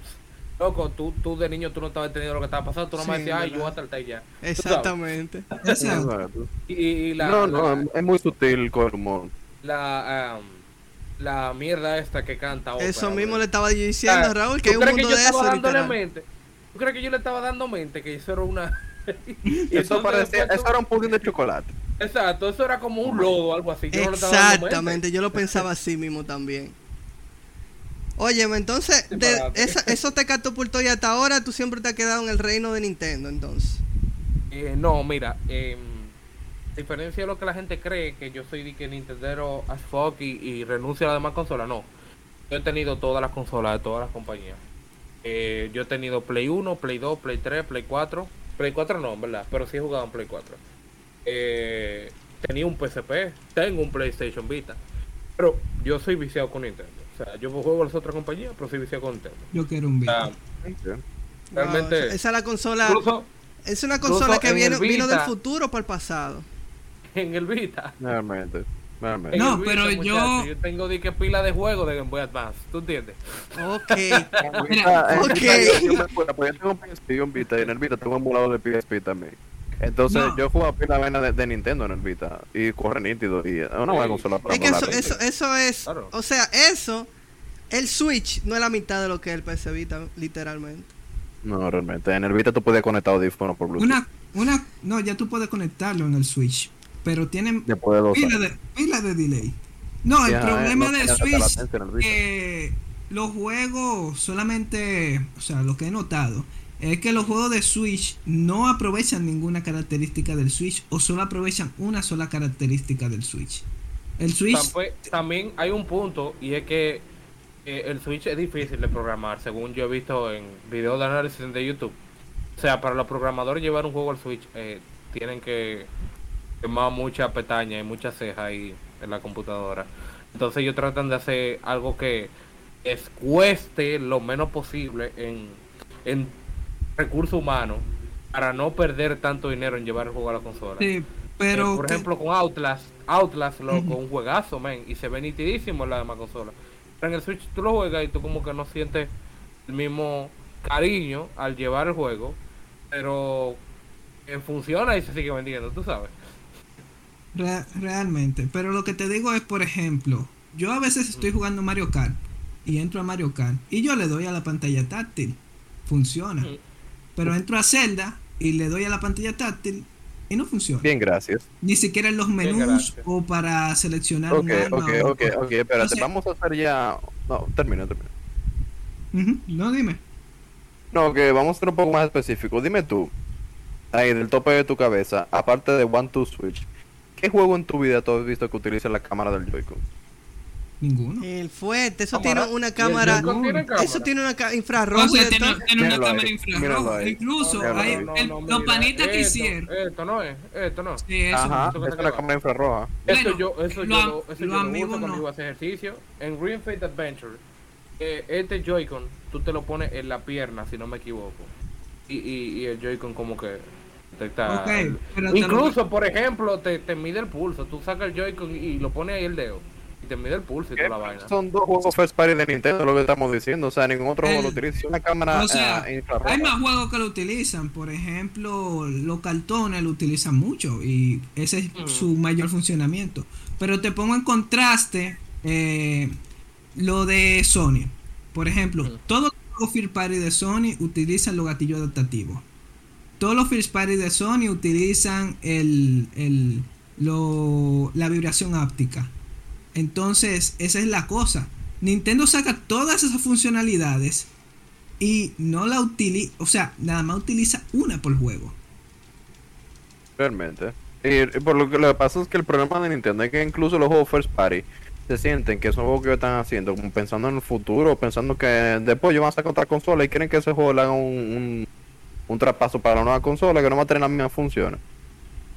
Loco, tú, tú de niño tú no estabas entendiendo lo que estaba pasando, tú no me Sí, decías, ay, yo verdad. voy a saltar y ya. Tú sabes. Exactamente. Exacto. Y, y la, no, la, no, es muy sutil con el humor. la, am, la mierda esta que canta. ópera, Eso mismo le estaba diciendo, Ah, Raúl, ¿tú que hay un mundo yo de estaba eso. dándole literal. mente? ¿Tú crees que yo le estaba dando mente? Que eso era una... Y eso parecía, eso era un pudín de chocolate. Exacto, eso era como un lodo o algo así. Yo no le estaba dando mente. Exactamente, yo lo pensaba así mismo también. Óyeme, entonces, de, esa- eso te catapultó y hasta ahora tú siempre te has quedado en el reino de Nintendo, entonces. Eh, no, mira, eh, a diferencia de lo que la gente cree, que yo soy de que Nintendero as fuck y, y renuncio a las demás consolas, no. Yo he tenido todas las consolas de todas las compañías. Eh, yo he tenido Play 1, Play 2, Play 3, Play 4. Play 4 no, en verdad, pero sí he jugado en Play 4. Eh, tenía un PSP, tengo un PlayStation Vita. Pero yo soy viciado con Nintendo. O sea, yo juego a las otras compañías, pero soy viciado con Nintendo. Yo quiero un sea, video. realmente... Wow, esa, es la consola. incluso es una consola que en viene, vino del Vita- futuro para el pasado. en el Vita. Realmente. Realmente. En No, Vita, pero yo- muchacho, yo tengo de que pila de juego de Game Boy Advance, ¿tú entiendes? Ok. Mira, Ah, ok. Vita yo- yo me acuerdo, porque yo tengo un PSP y un Vita, y en el Vita tengo un emulador de PSP también. Entonces No. yo juego pila vaina de, de Nintendo en el Vita y corre nítido y es una buena Sí. consola para es que eso, eso, eso es. Claro. O sea, eso. El Switch no es la mitad de lo que es el PC Vita, literalmente. No, realmente. En el Vita tú puedes conectar audífonos por Bluetooth. Una, una, no, ya tú puedes conectarlo en el Switch, pero tienen pila de, pila de delay. No, el Ya, problema no del Switch el Vita. que los juegos solamente, o sea, lo que he notado es que los juegos de Switch no aprovechan ninguna característica del Switch o solo aprovechan una sola característica del Switch. El Switch También hay un punto y es que eh, el Switch es difícil de programar, según yo he visto en videos de análisis de YouTube. O sea, para los programadores llevar un juego al Switch eh, tienen que quemar mucha pestaña y mucha ceja ahí en la computadora. Entonces ellos tratan de hacer algo que les cueste lo menos posible en, en recursos humanos para no perder tanto dinero en llevar el juego a la consola. sí, pero Eh, por que- ejemplo, con Outlast, Outlast, loco, Ujú. un juegazo, men, y se ve nitidísimo en la demás consola. Pero en el Switch tú lo juegas y tú como que no sientes el mismo cariño al llevar el juego, pero eh, funciona y se sigue vendiendo, tú sabes. Re- realmente. Pero lo que te digo es, por ejemplo, yo a veces estoy jugando Mario Kart y entro a Mario Kart y yo le doy a la pantalla táctil. Funciona. Pero entro a Zelda y le doy a la pantalla táctil y no funciona. Bien, gracias. Ni siquiera en los menús o para seleccionar Ok, un arma. ok, o- ok, ok, espérate. Entonces- Vamos a hacer ya. No, termina, termina. Ujú, No, dime. No, que vamos a ser un poco más específico. Dime tú, ahí del tope de tu cabeza, aparte de One Two Switch, ¿qué juego en tu vida tú has visto que utiliza la cámara del Joy-Con? Ninguno. El fuerte, eso Cámara. tiene una ¿Y el cámara. Joy-Con tiene cámara? Eso tiene una infrarroja. O sea, y de tiene, todo. tiene una Míralo cámara ahí, infrarroja. Incluso hay, el- los panitas que hicieron. Esto no es, esto no. Sí, eso. Ajá, eso que es una cámara infrarroja. Eso yo, eso lo yo, eso lo yo lo cuando no. iba a hacer ejercicio. En Green Fate Adventure, eh, este Joy-Con, tú te lo pones en la pierna, si no me equivoco. Y, y, y el Joy-Con como que detecta... Ok, el- pero te lo- Incluso, por ejemplo, te, te mide el pulso. Tú sacas el Joy-Con y, y lo pones ahí el dedo. Y te mide el pulso y toda la vaina. Son dos juegos first party de Nintendo, lo que estamos diciendo. O sea, ningún otro juego lo El- utiliza. Una cámara O sea, eh, infrarroja. hay más juegos que lo utilizan. Por ejemplo, los cartones lo utilizan mucho y ese es Mm. su mayor funcionamiento. Pero te pongo en contraste eh, lo de Sony. Por ejemplo, Mm. todos los juegos First Party de Sony utilizan los gatillos adaptativos. Todos los First Party de Sony utilizan el, el- lo- la vibración áptica. Entonces, esa es la cosa. Nintendo saca todas esas funcionalidades y no la utiliza, o sea, nada más utiliza una por juego. Realmente. Y, por lo que lo que pasa es que el problema de Nintendo es que incluso los juegos first party se sienten que son juegos que están haciendo como pensando en el futuro, pensando que después ellos van a sacar otra consola y quieren que ese juego le haga un, un, un traspaso para la nueva consola que no va a tener las mismas funciones.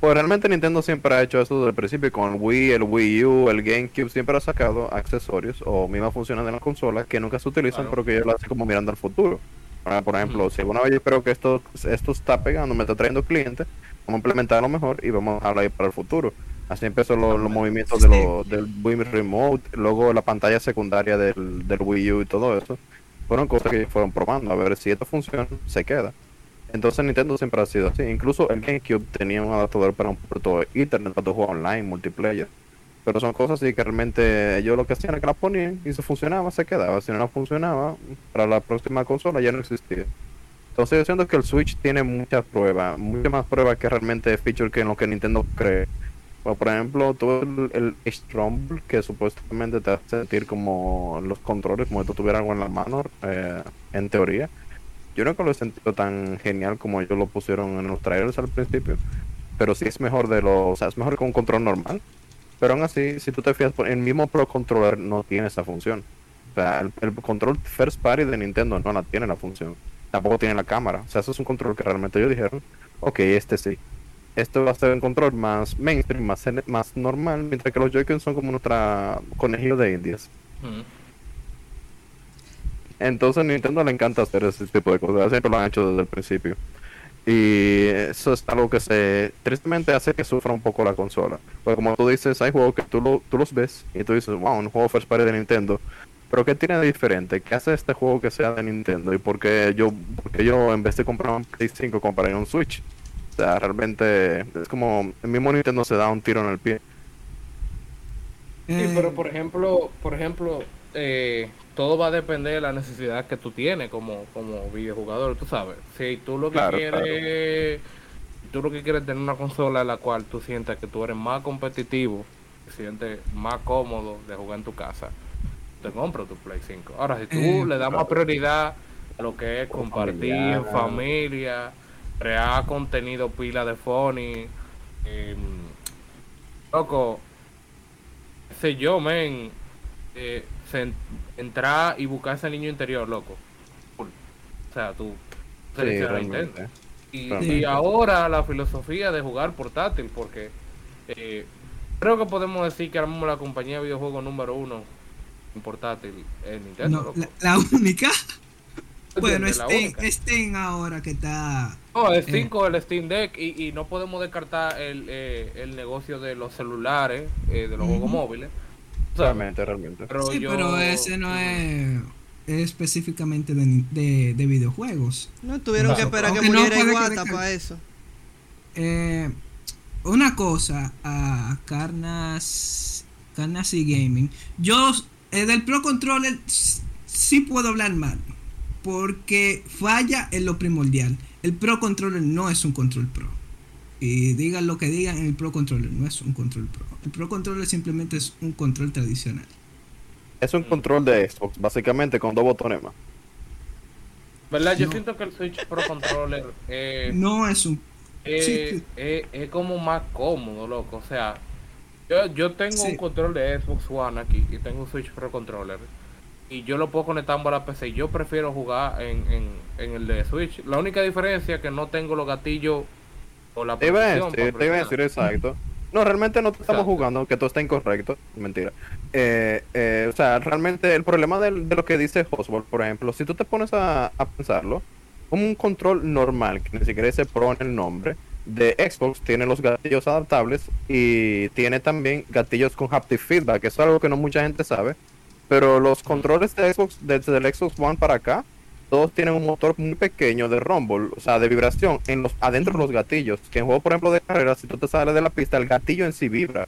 Pues realmente Nintendo siempre ha hecho eso desde el principio, con el Wii, el Wii U, el GameCube, siempre ha sacado accesorios o mismas funciones de la consola que nunca se utilizan, Claro. pero que ellos lo hacen como mirando al futuro. Ahora, por ejemplo, si alguna vez yo creo que esto, esto está pegando, me está trayendo clientes, vamos a implementarlo mejor y vamos a ahí para el futuro. Así empezó lo- los movimientos de Sí. lo- del Wii Remote, luego la pantalla secundaria del, del Wii U y todo eso. Fueron cosas que ellos fueron probando, a ver si esto funciona, se queda. Entonces Nintendo siempre ha sido así. Incluso el GameCube tenía un adaptador para un puerto internet para jugar online, multiplayer. Pero son cosas así que realmente ellos lo que hacían era que la ponían y si funcionaba, se quedaba. Si no funcionaba, para la próxima consola ya no existía. Entonces yo siento que el Switch tiene muchas pruebas, muchas más pruebas que realmente feature que en lo que Nintendo cree. Por ejemplo, todo el, el Edge Rumble que supuestamente te hace sentir como los controles, como si tú tuvieras algo en la mano, eh, en teoría. Yo nunca lo he sentido tan genial como ellos lo pusieron en los trailers al principio. Pero sí es mejor de lo, o sea, es mejor que un control normal. Pero aún así, si tú te fijas, el mismo Pro Controller no tiene esa función. O sea, el, control First Party de Nintendo no la tiene la función. Tampoco tiene la cámara. O sea, eso es un control que realmente ellos dijeron, ok, este sí. Esto va a ser un control más mainstream, más, más normal, mientras que los Joy-Con son como nuestra conejillo de indias. Entonces a Nintendo le encanta hacer ese tipo de cosas, siempre lo han hecho desde el principio. Y eso es algo que se tristemente hace que sufra un poco la consola. Porque como tú dices, hay juegos que tú, lo, tú los ves y tú dices, wow, un juego first party de Nintendo. Pero ¿qué tiene de diferente? ¿Qué hace este juego que sea de Nintendo? ¿Y por qué yo, porque yo en vez de comprar un Play 5 compraría un Switch? O sea, realmente es como el mismo Nintendo se da un tiro en el pie. Sí, pero por ejemplo, por ejemplo, eh, todo va a depender de la necesidad que tú tienes como, como videojugador, tú sabes. Si tú lo que Claro, quieres, tú lo que quieres es tener una consola en la cual tú sientas que tú eres más competitivo, te sientes más cómodo de jugar en tu casa, te compras tu Play 5. Ahora, si tú Eh, le das más prioridad a lo que es compartir en familia, crear contenido pila de funny, em, loco, sé yo, men, eh, se- entrar y buscar ese niño interior, loco. O sea, tú Sí, realmente. Y, y ahora la filosofía de jugar portátil, porque eh, creo que podemos decir que ahora mismo la compañía de videojuegos número uno en portátil es Nintendo. no, loco. la, la única. Bueno, Steam, única. Steam ahora que está. No, el eh. 5 el Steam Deck y, y no podemos descartar el, eh, el negocio de los celulares, eh, de los Ujú. juegos móviles. Realmente, realmente. pero sí, yo- pero ese no es, es específicamente de, de, de videojuegos. No tuvieron que esperar que Aunque no muriera Iguata descar- para eso. Eh, una cosa a Carnas, Carnas y Gaming. Yo eh, del Pro Controller sí puedo hablar mal. Porque falla en lo primordial. El Pro Controller no es un control Pro. Y digan lo que digan, el Pro Controller no es un control Pro. El Pro Controller simplemente es un control tradicional. Es un control de Xbox, básicamente con dos botones más. ¿Verdad? Yo No. siento que el Switch Pro Controller eh, No es un... eh, sí, sí. eh, es como más cómodo, loco. O sea, yo, yo tengo Sí. un control de Xbox One aquí y tengo un Switch Pro Controller. Y yo lo puedo conectar a la PC. Yo prefiero jugar en, en, en el de Switch. La única diferencia es que no tengo los gatillos o la para te iba a decir exacto. No, realmente no estamos jugando, que todo está incorrecto. Mentira. Eh, eh, o sea, realmente el problema de, lo que dice Oswald, por ejemplo, si tú te pones a, a pensarlo, un control normal, que ni siquiera se Pro en el nombre, de Xbox tiene los gatillos adaptables y tiene también gatillos con haptic feedback. Eso es algo que no mucha gente sabe. Pero los controles de Xbox, desde el Xbox One para acá, todos tienen un motor muy pequeño de rumble, o sea, de vibración en los adentro de los gatillos. Que en juego, por ejemplo, de carrera, si tú te sales de la pista, el gatillo en sí vibra.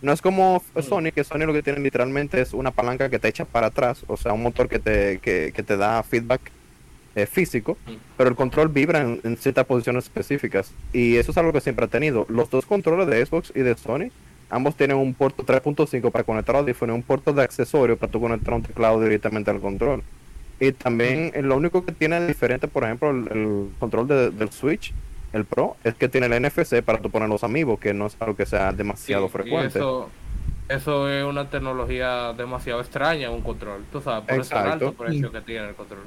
No es como Sony, que Sony lo que tiene literalmente es una palanca que te echa para atrás, o sea, un motor que te, que, que te da feedback eh, físico, pero el control vibra en, en ciertas posiciones específicas. Y eso es algo que siempre ha tenido. Los dos controles de Xbox y de Sony, ambos tienen un puerto 3.5 para conectar audífono y un puerto de accesorio para tú conectar un teclado directamente al control. Y también eh, lo único que tiene diferente, por ejemplo, el, el control de- del Switch, el Pro, es que tiene el NFC para tú poner los amigos, que no es algo que sea demasiado Sí, y frecuente. eso, eso es una tecnología demasiado extraña, un control. Tú sabes, por eso el Exacto. alto precio que tiene el control.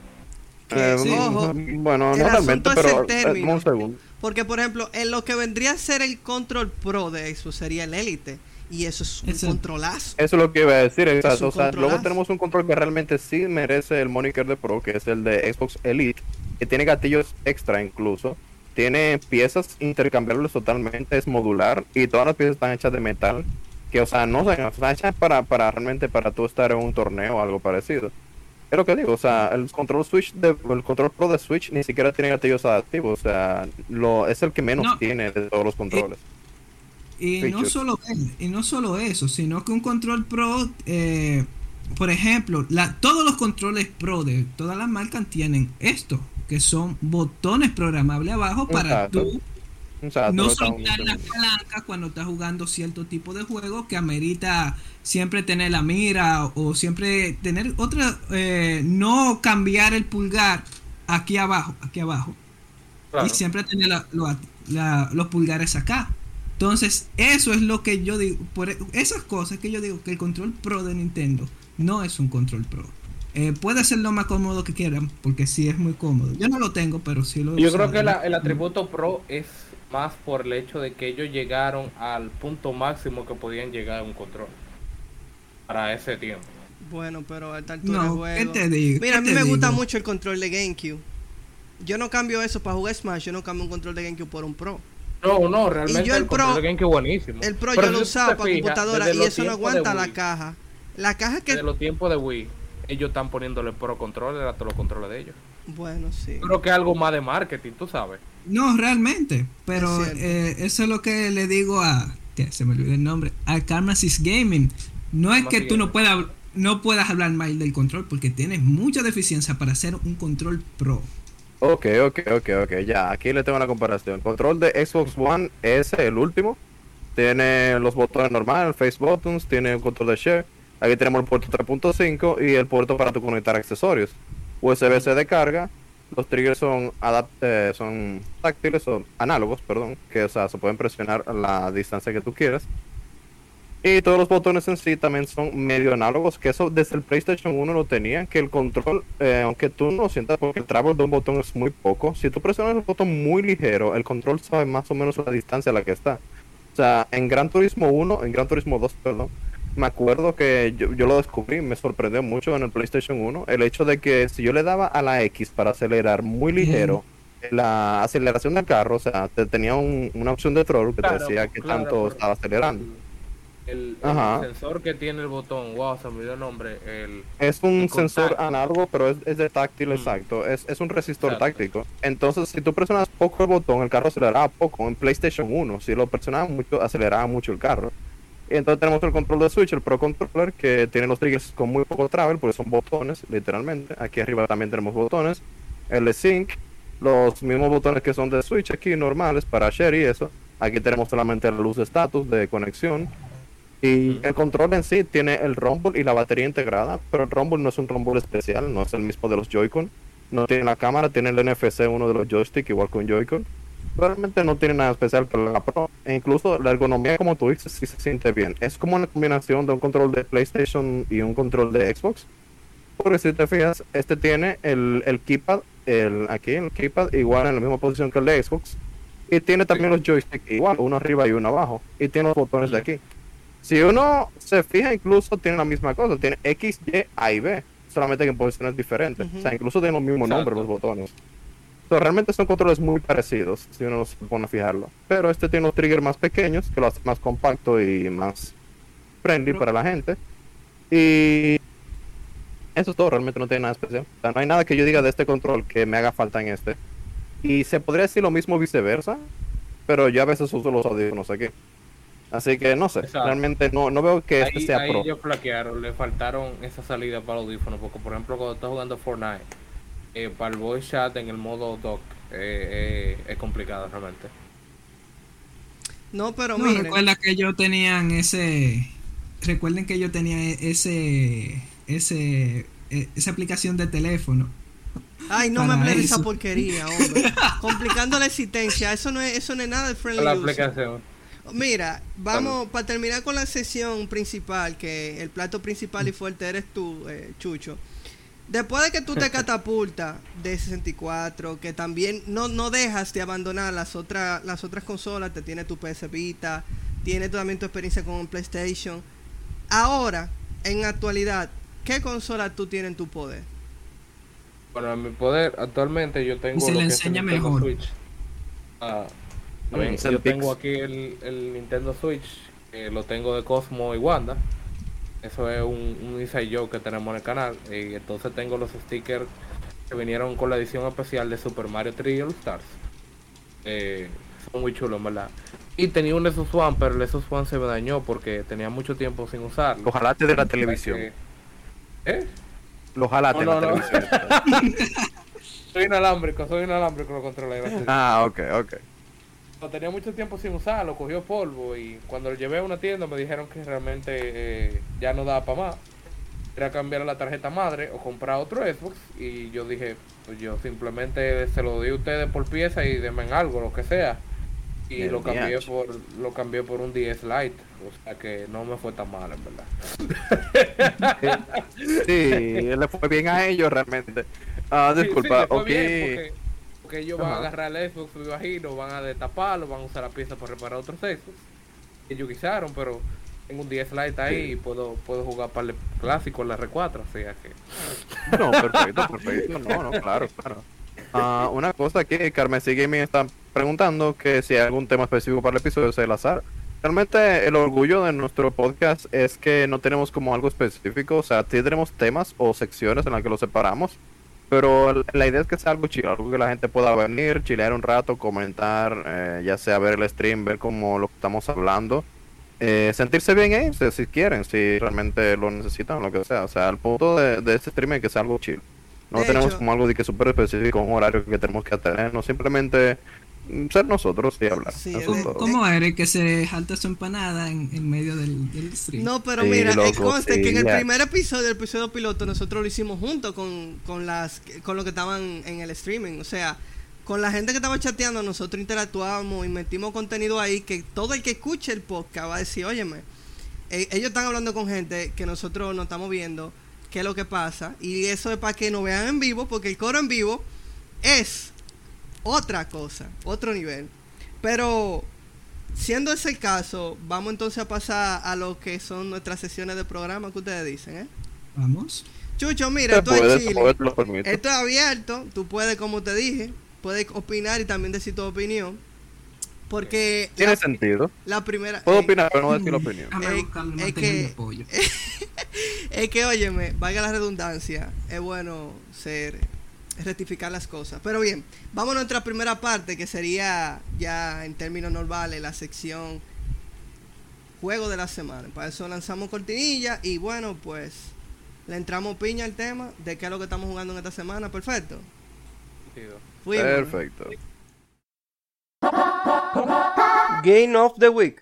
Eh, Sí. mm, Ojo, bueno, el no realmente, pero eh, término. un segundo. Porque, por ejemplo, en lo que vendría a ser el Control Pro de Xbox sería el Elite. Y eso es un Eso- controlazo. Eso es lo que iba a decir, exacto. O sea, luego tenemos un control que realmente sí merece el moniker de Pro, que es el de Xbox Elite, que tiene gatillos extra incluso. Tiene piezas intercambiables totalmente, es modular y todas las piezas están hechas de metal. Que, o sea, no están hechas para, para realmente para tú estar en un torneo o algo parecido. Es lo que digo, o sea, el control Switch de, el control Pro de Switch ni siquiera tiene gatillos adaptivos, o sea, lo, es el que menos No. tiene de todos los controles. Y no, solo, y no solo eso, sino que un control pro, eh, por ejemplo, la, todos los controles pro de todas las marcas tienen esto, que son botones programables abajo para tú no soltar muy- la palanca cuando estás jugando cierto tipo de juego que amerita siempre tener la mira o siempre tener otra, eh, no cambiar el pulgar aquí abajo, aquí abajo Claro. y siempre tener la- lo- la- los pulgares acá. Entonces, eso es lo que yo digo, por e- esas cosas que yo digo que el control pro de Nintendo no es un control pro. Eh, puede ser lo más cómodo que quieran, porque sí es muy cómodo. Yo no lo tengo, pero sí lo Yo usado. creo que la- el atributo pro es más por el hecho de que ellos llegaron al punto máximo que podían llegar a un control para ese tiempo. Bueno, pero a esta altura de No, juego. ¿qué te digo? Mira, a ¿Qué mí me gusta mucho el control de GameCube. Yo no cambio eso para jugar Smash, yo no cambio un control de GameCube por un Pro. No, no, realmente Y yo el Pro- de buenísimo. El Pro Pero yo lo usaba para computadora y eso no de aguanta la caja. La caja que... Desde los tiempos de Wii, ellos están poniéndole Pro controller a todos los controles de ellos. Bueno, sí. Creo que es algo más de marketing, tú sabes. No, realmente. Pero Es eh, eso es lo que le digo a. Que se me olvidó el nombre. A Karmasis Gaming. No es que tú no puedas no puedas hablar mal del control porque tienes mucha deficiencia para hacer un control pro. Ok, ok, ok, ok, ya, aquí le tengo la comparación. Control de Xbox One es el último. Tiene los botones normales, face buttons, tiene un control de share. Aquí tenemos el puerto 3.5 y el puerto para tu conectar accesorios. USB-C de carga. Los triggers son eh, son táctiles, son análogos, perdón, que o sea, se pueden presionar a la distancia que tú quieras. Y todos los botones en sí también son medio análogos, que eso desde el PlayStation 1 lo tenía, que el control, eh, aunque tú no lo sientas porque el travel de un botón es muy poco, si tú presionas el botón muy ligero, el control sabe más o menos la distancia a la que está. O sea, en Gran Turismo 1, en Gran Turismo 2, perdón, me acuerdo que yo, yo lo descubrí, me sorprendió mucho en el PlayStation 1, el hecho de que si yo le daba a la X para acelerar muy ligero, la aceleración del carro, o sea, te tenía un- una opción de throttle que Claro, te decía que claro, tanto estaba acelerando. El, el sensor que tiene el botón, wow, se me olvidó el nombre. El, Es un El sensor análogo, pero es, es de táctil, Mm. exacto. Es, es un resistor Exacto. táctico. Entonces, si tú presionas poco el botón, el carro aceleraba poco. En PlayStation 1, si lo presionaba mucho, aceleraba mucho el carro. Y entonces tenemos el control de Switch, el Pro Controller, que tiene los triggers con muy poco travel, porque son botones, literalmente. Aquí arriba también tenemos botones. El de Sync, los mismos botones que son de Switch aquí, normales, para share y eso. Aquí tenemos solamente la luz de status, de conexión. Y el control en sí tiene el rumble y la batería integrada, pero el rumble no es un rumble especial, no es el mismo de los Joy-Con. No tiene la cámara, tiene el NFC, uno de los joystick, igual que un Joy-Con. Realmente no tiene nada especial para la Pro. E incluso la ergonomía, como tú dices, sí se siente bien. Es como una combinación de un control de PlayStation y un control de Xbox. Porque si te fijas, este tiene el, el keypad, el, aquí el keypad igual en la misma posición que el de Xbox. Y tiene también los joysticks igual, uno arriba y uno abajo. Y tiene los botones de aquí. Si uno se fija, incluso tiene la misma cosa. Tiene X, Y, A y B. Solamente que en posiciones diferentes. O sea, incluso tienen los mismos Exacto. nombres los botones. So, realmente son controles muy parecidos, si uno se pone a fijarlo. Pero este tiene unos triggers más pequeños, que lo hace más compacto y más friendly Pero- para la gente. Y eso es todo, realmente no tiene nada especial. O sea, no hay nada que yo diga de este control que me haga falta en este. Y se podría decir lo mismo viceversa, pero yo a veces uso los audífonos aquí. Así que no sé, Exacto. realmente no, no veo que este ahí, sea ahí pro. ellos flaquearon, le faltaron esa salida para el audífono, porque por ejemplo cuando estás jugando Fortnite, eh, para el voice chat en el modo dock eh, eh, es complicado realmente. No, pero No, miren. recuerda que yo tenían ese. Recuerden que yo tenía ese. Ese. eh, Esa aplicación de teléfono. Ay, no me hables de esa porquería, hombre. Complicando la existencia. Eso no es, eso no es nada de friendly La user. aplicación. Mira, vamos, para terminar con la sesión principal, que el plato principal y fuerte eres tú, eh, Chucho. Después de que tú te catapultas de 64, que también no, no dejas de abandonar las otras las otras consolas, te tiene tu PS Vita, tiene también tu experiencia con PlayStation. Ahora, en actualidad, ¿qué consola tú tienes en tu poder? Bueno, en mi poder, actualmente yo tengo. Y se lo le que es el enseña Nintendo mejor. Switch. Ah, Yo tengo aquí el, el Nintendo Switch, que lo tengo de Cosmo y Wanda. Eso es un, un inside joke que tenemos en el canal. Y entonces tengo los stickers que vinieron con la edición especial de Super Mario 3D All Stars. Eh, son muy chulos, verdad. Y tenía un Nexus One, pero el Nexus One se me dañó porque tenía mucho tiempo sin usarlo. Ojalá te de la televisión. que- ¿Eh? Ojalá te No, de la no, no. televisión. Soy inalámbrico, soy inalámbrico lo controla. gracias. ah, ok, ok. No, tenía mucho tiempo sin usarlo, cogió polvo y cuando lo llevé a una tienda me dijeron que realmente eh, ya no daba para más. Era cambiar la tarjeta madre o comprar otro Xbox y yo dije, pues yo simplemente se lo di a ustedes por pieza y denme en algo, lo que sea. Y lo cambié por lo cambié por un 10 Lite, o sea que no me fue tan mal en verdad. Sí, le fue bien a ellos realmente. Ah, Sí, sí, disculpa, fue ok. bien, porque, porque ellos van a agarrar el Xbox, me imagino, van a destaparlo, van a usar la pieza para reparar otros Xbox. Ellos quisieron, pero tengo un 10 Lite ahí y puedo, puedo jugar para el clásico en la R4, o sea que... No, perfecto, perfecto. No, no, claro, claro. Ah, una cosa que Carmesí Gaming está preguntando que si hay algún tema específico para el episodio es el azar. Realmente el orgullo de nuestro podcast es que no tenemos como algo específico, o sea, sí tenemos temas o secciones en las que los separamos, pero la idea es que sea algo chido, algo que la gente pueda venir, chilear un rato, comentar, eh, ya sea ver el stream, ver como lo que estamos hablando, eh, sentirse bien ahí, si, si quieren, si realmente lo necesitan lo que sea. O sea, el punto de, de este stream es que sea algo chill. No De tenemos hecho- como algo de que súper específico, un horario que tenemos que tener, no simplemente ser nosotros y hablar. Sí, Eso el- es todo. ¿Cómo eres que se jalta su empanada en, en medio del, del stream? No, pero Sí, mira, eh, loco, conste que en el sí, ya. primer episodio, el episodio piloto, nosotros lo hicimos junto con, con las con lo que estaban en el streaming. O sea, con la gente que estaba chateando, nosotros interactuábamos y metimos contenido ahí que todo el que escuche el podcast va a decir, óyeme, eh, ellos están hablando con gente que nosotros no estamos viendo, qué es lo que pasa. Y eso es para que nos vean en vivo, porque el coro en vivo es otra cosa, otro nivel. Pero siendo ese el caso, vamos entonces a pasar a lo que son nuestras sesiones de programa que ustedes dicen, ¿eh? Vamos. Chucho, mira, esto es puede, Chile. puede. Esto es abierto, tú puedes, como te dije, puedes opinar y también decir tu opinión. Porque Tiene la, sentido. la primera... Puedo eh, opinar, pero no decir la opinión. Eh, buscarle es que-. Es que, óyeme, valga la redundancia, es bueno ser rectificar las cosas. Pero bien, vamos a nuestra primera parte, que sería ya en términos normales la sección juego de la semana. Para eso lanzamos cortinilla y bueno, pues le entramos piña al tema de qué es lo que estamos jugando en esta semana. Perfecto. Fuimos. Perfecto. Game of the Week.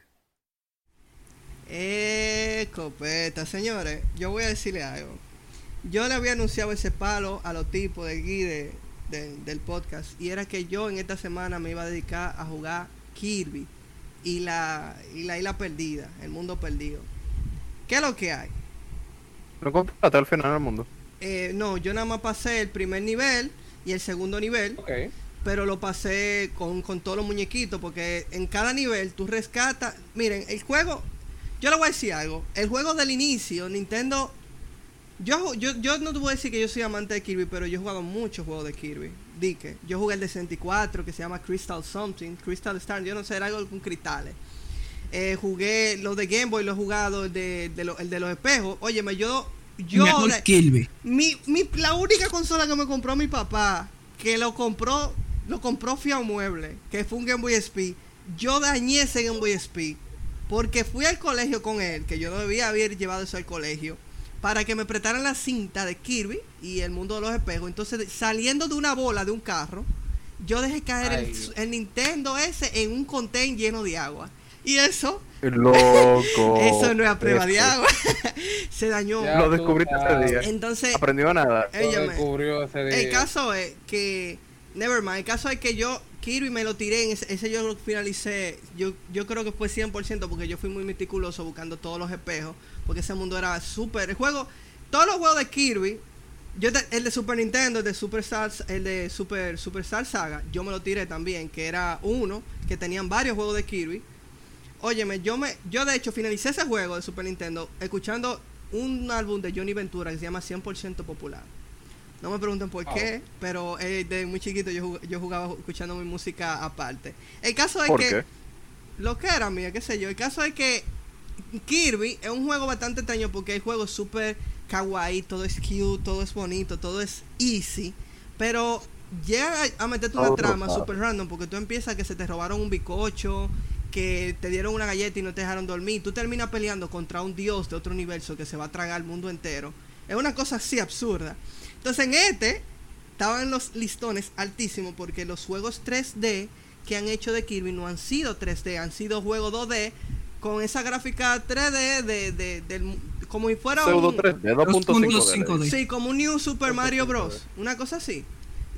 Eh, copeta, señores, yo voy a decirle algo. Yo le había anunciado ese palo a los tipos de aquí de- de- del podcast y era que yo en esta semana me iba a dedicar a jugar Kirby y la, y la isla perdida, el mundo perdido. ¿Qué es lo que hay? Lo compraste al final del mundo. Eh, no, yo nada más pasé el primer nivel y el segundo nivel, Ok. pero lo pasé con, con todos los muñequitos porque en cada nivel tú rescatas. Miren, el juego, yo le voy a decir algo. El juego del inicio, Nintendo. Yo, yo, yo no te voy a decir que yo soy amante de Kirby, pero yo he jugado muchos juegos de Kirby. Dique, yo jugué el de 64 que se llama Crystal Something, Crystal Star, yo no sé, era algo con cristales. Eh, jugué los de Game Boy, lo he jugado, el de, de lo- el de los espejos. Óyeme, yo. yo Mejor Kirby. mi, mi, la única consola que me compró mi papá, que lo compró, lo compró Fiat Mueble, que fue un Game Boy SP. Yo dañé ese Game Boy SP porque fui al colegio con él, que yo no debía haber llevado eso al colegio, para que me prestaran la cinta de Kirby y el mundo de los espejos. Entonces, saliendo de una bola de un carro, yo dejé caer el, Ay, Dios. el Nintendo ese en un contain lleno de agua. Y eso, Loco. eso no es a prueba de Eso. agua. Se dañó. Ya Lo descubriste ese día. Entonces, Aprendió nada. Lo descubrió ese día. El caso es que, never mind, el caso es que yo, Kirby me lo tiré, en ese, ese yo lo finalicé, yo, yo creo que fue 100% porque yo fui muy meticuloso buscando todos los espejos, porque ese mundo era súper, el juego, todos los juegos de Kirby, Yo el de Super Nintendo, el de Super Star, el de Super Super Star Saga, yo me lo tiré también, que era uno que tenían varios juegos de Kirby. Óyeme, yo me yo de hecho finalicé ese juego de Super Nintendo escuchando un álbum de Johnny Ventura que se llama 100% popular. No me pregunten por Ah. qué, pero eh, de muy chiquito yo, yo jugaba escuchando mi música aparte. El caso es ¿Por que qué? lo que era mía, qué sé yo. El caso es que Kirby es un juego bastante extraño porque el juego es súper kawaii, todo es cute, todo es bonito, todo es easy. Pero llega a, meterte una Todo trama raro. súper random porque tú empiezas que se te robaron un bicocho, que te dieron una galleta y no te dejaron dormir. Tú terminas peleando contra un dios de otro universo que se va a tragar el mundo entero. Es una cosa así absurda. Entonces en este estaban los listones altísimos porque los juegos 3D que han hecho de Kirby no han sido 3D, han sido juegos 2D con esa gráfica 3D de, de- del- como si fuera Pseudo un, 3D, 2.5D. 2.5D. Sí, como un New Super Mario Bros. Una cosa así.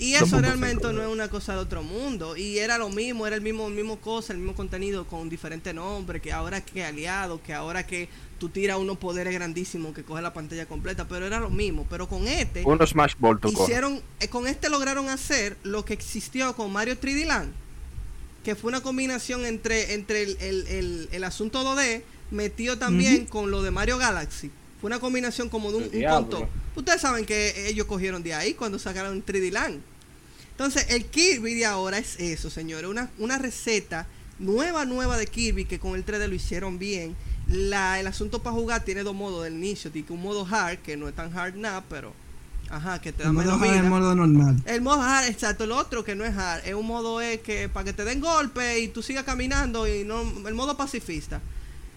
Y eso 2.5D. realmente no es una cosa de otro mundo. Y era lo mismo, era el mismo, mismo cosa, el mismo contenido con diferente nombre, que ahora que aliado, que ahora que tú tiras unos poderes grandísimos que coge la pantalla completa, pero era lo mismo. Pero con este, Uno Smash Ball hicieron, eh, con este lograron hacer lo que existió con Mario 3D Land, que fue una combinación entre, entre el, el- el- el asunto 2D metido también con lo de Mario Galaxy. Fue una combinación como de un, un conto. Ustedes saben que ellos cogieron de ahí cuando sacaron 3D Land. Entonces, el Kirby de ahora es eso, señores. Una, una receta nueva, nueva de Kirby que con el 3D lo hicieron bien. La, el asunto para jugar tiene dos modos del inicio. Tiene un modo hard, que no es tan hard nada, pero... Ajá, que te da El menos modo hard, el vida. modo normal. El modo hard, exacto, el otro que no es hard, es un modo es que para que te den golpe y tú sigas caminando y no el modo pacifista.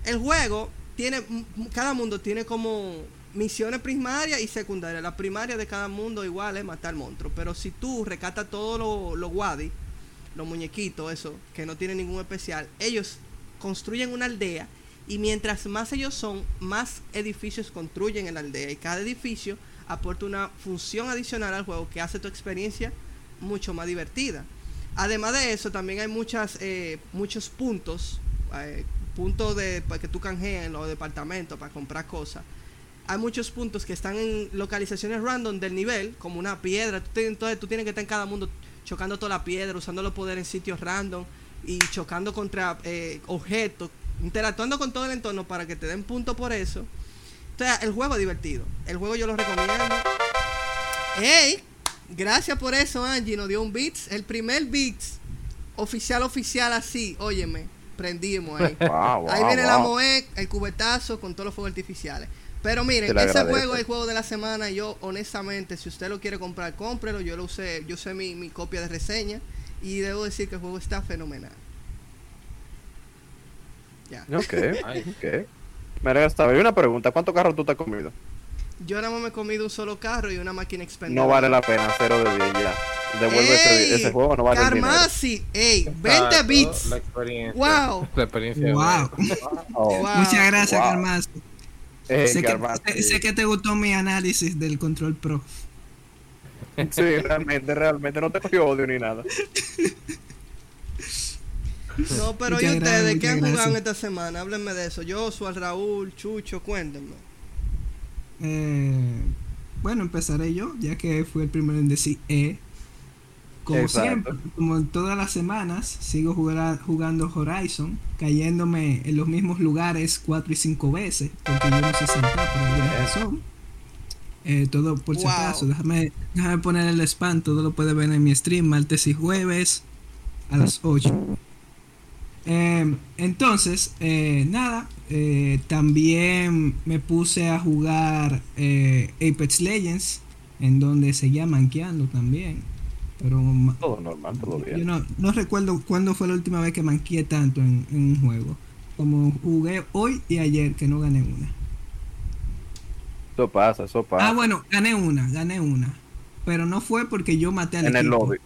El juego tiene cada mundo tiene como misiones primarias y secundarias. La primaria de cada mundo igual es matar monstruos, pero si tú recatas todos los wadi, los muñequitos, eso, que no tienen ningún especial, ellos construyen una aldea y mientras más ellos son, más edificios construyen en la aldea y cada edificio aporta una función adicional al juego que hace tu experiencia mucho más divertida. Además de eso, también hay muchas eh, muchos puntos, eh, puntos de para que tú canjees en los departamentos para comprar cosas. Hay muchos puntos que están en localizaciones random del nivel, como una piedra. Tú te- entonces tú tienes que estar en cada mundo chocando toda la piedra, usando los poderes en sitios random y chocando contra eh, objetos, interactuando con todo el entorno para que te den punto por eso. O sea, el juego es divertido. El juego yo lo recomiendo. ¡Ey! Gracias por eso, Angie. Nos dio un Beats. El primer Beats oficial, oficial así. Óyeme, prendimos ahí. Wow, ahí wow, viene la wow. Moe, el cubetazo con todos los fuegos artificiales. Pero miren, ese juego es el juego de la semana. Yo, honestamente, si usted lo quiere comprar, cómprelo. Yo lo usé, yo usé mi, mi copia de reseña. Y debo decir que el juego está fenomenal. Ya. Ok, Ay. ok. Mira, estaba. Hay una pregunta. ¿Cuántos carros tú te has comido? Yo nada más me he comido un solo carro y una máquina expendable. No vale la pena, cero de 10 ya. Devuelve ese, ¡Ey! ese juego, no vale el dinero. Carmasi, ey, 20 Exacto, bits. La experiencia. Wow. La experiencia. Wow. Oh, Wow. Muchas gracias, Wow. Carmas. Eh, sé, que, Carmasi. sé- sé que te gustó mi análisis del Control Pro. Sí, realmente, realmente no te cogió odio ni nada. No, pero Muchas ¿y ustedes gracias, qué han jugado esta semana? Háblenme de eso. Yo, Sual Raúl, Chucho, cuéntenme. Eh, bueno, empezaré yo, ya que fui el primero en decir E. Como Exacto. siempre, como en todas las semanas, sigo jugando Horizon, cayéndome en los mismos lugares cuatro y cinco veces, porque yo no sé saltar por alguna razón. Eh, todo por si Wow. acaso, déjame, déjame poner el spam, todo lo puede ver en mi stream, martes y jueves a las 8. Eh, entonces, eh, nada, eh, también me puse a jugar eh, Apex Legends, en donde seguía manqueando también. Pero ma- Todo normal, todo yo no, no recuerdo cuándo fue la última vez que manqueé tanto en, en un juego. Como jugué hoy y ayer, que no gané una. Eso pasa, eso pasa. Ah, bueno, gané una, gané una. Pero no fue porque yo maté al en el equipo. lobby.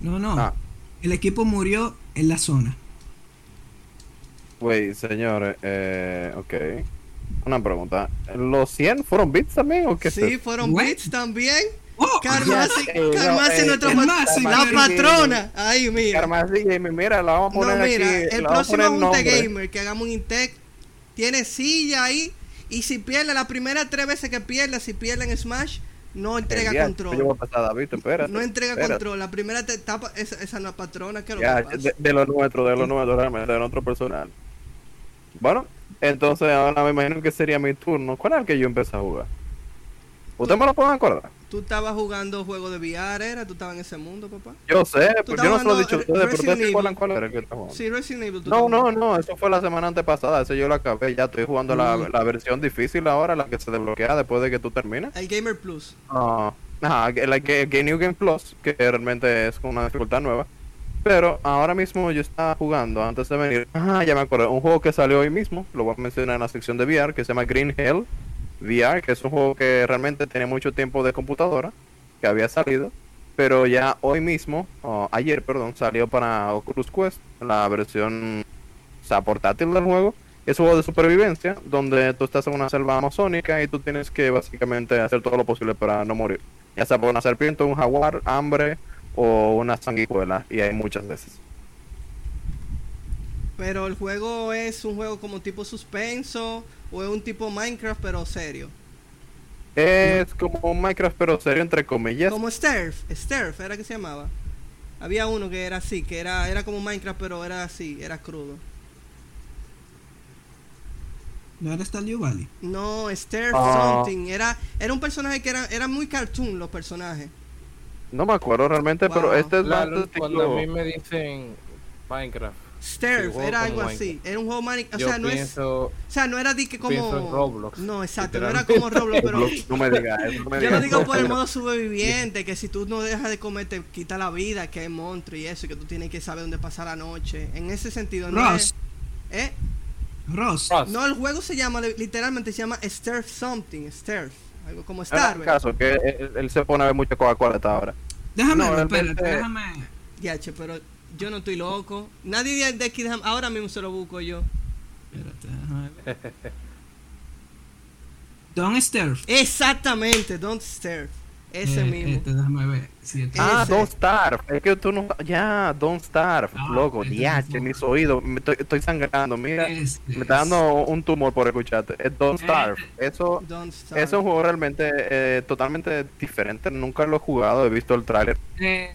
No, no. Ah. El equipo murió en la zona. Güey, señores, eh, ok. Una pregunta. ¿Los 100 fueron bits también o qué Sí, fueron bits también. ¡Oh! Carmasi, Carmasi no, nuestra pat- Carmasi, la patrona. Ahí, mira. Carmasi mira, la vamos a No, poner mira, aquí. el la próximo Junte. Gamer que hagamos un Intec tiene silla ahí. Y si pierde las primeras tres veces que pierda, si pierde en Smash, No entrega control. Yo voy a pasar a David, espérate. No entrega espérate. control. La primera te tapa esa, esa no patrona que lo que pasa. de, de lo nuestro, de lo nuestro, realmente, de nuestro personal. Bueno, entonces ahora me imagino que sería mi turno. ¿Cuál es el que yo empecé a jugar? ¿Usted me lo pueden acordar? Tú estabas jugando juego de VR, ¿era? ¿Tú estabas en ese mundo, papá? Yo sé, pero yo no se lo he dicho a ustedes, pero ustedes acuerdan cuál era el que estaba jugando. Sí, Resident Evil. tú No, no, no, eso fue la semana antepasada, ese yo lo acabé, ya estoy jugando la, Mm. la versión difícil ahora, la que se desbloquea después de que tú termines. El Gamer Plus. Ah, ajá, la que, que New Game Plus, que realmente es con una dificultad nueva. Pero ahora mismo yo estaba jugando antes de venir. Ah, ya me acuerdo. Un juego que salió hoy mismo, lo voy a mencionar en la sección de VR, que se llama Green Hell VR, que es un juego que realmente tenía mucho tiempo de computadora, que había salido. Pero ya hoy mismo, o ayer, perdón, salió para Oculus Quest, la versión portátil del juego. Es un juego de supervivencia, donde tú estás en una selva amazónica y tú tienes que básicamente hacer todo lo posible para no morir. Ya sea por una serpiente, un jaguar, hambre o una sanguijuela, y hay muchas veces. Pero el juego es un juego como tipo suspenso o es un tipo Minecraft pero serio. Es como Minecraft, pero serio, entre comillas. Como Sterf, Sterf era que se llamaba. Había uno que era así, que era era como Minecraft pero era así, era crudo. ¿No era Stardew Valley? No, Sterf Ah. something, era era un personaje que era era muy cartoon los personajes. No me acuerdo realmente, pero este es de cuando a mí me dicen Minecraft, Sterf juego era algo así, era un juego Minecraft, o yo sea, no es pienso, o sea, no era di que como pienso en Roblox, No, exacto, no era como Roblox, pero No me digas no me Yo lo digo por el modo superviviente, que si tú no dejas de comer te quita la vida, que hay monstruos y eso, y que tú tienes que saber dónde pasar la noche. En ese sentido, no Ross. es... ¿Eh? Ross. Ross. No, el juego se llama, literalmente se llama Sterf Something, Sterf. Algo como En Star, el ¿verdad? caso, que él, él se pone a ver mucha Coca-Cola hasta ahora. Déjame No, espérate, déjame. Ya, che, pero yo no estoy loco. Nadie de- de aquí, ahora mismo se lo busco yo. Espérate, déjame ver. Don't Sterf. Exactamente, Don't Sterf. Ese Eh, mismo. este, déjame ver. si este- Ah, Ese. Don't Starve. Es que tú no. Ya, Don't Starve. Ah, loco, este ya, mismo. mis oídos. Me estoy, estoy sangrando. Mira, Este me está dando un tumor por escucharte. Es Don't Eh. Starve. Eso. Don't Starve. Es un juego realmente eh, totalmente diferente. Nunca lo he jugado. He visto el tráiler. Eh,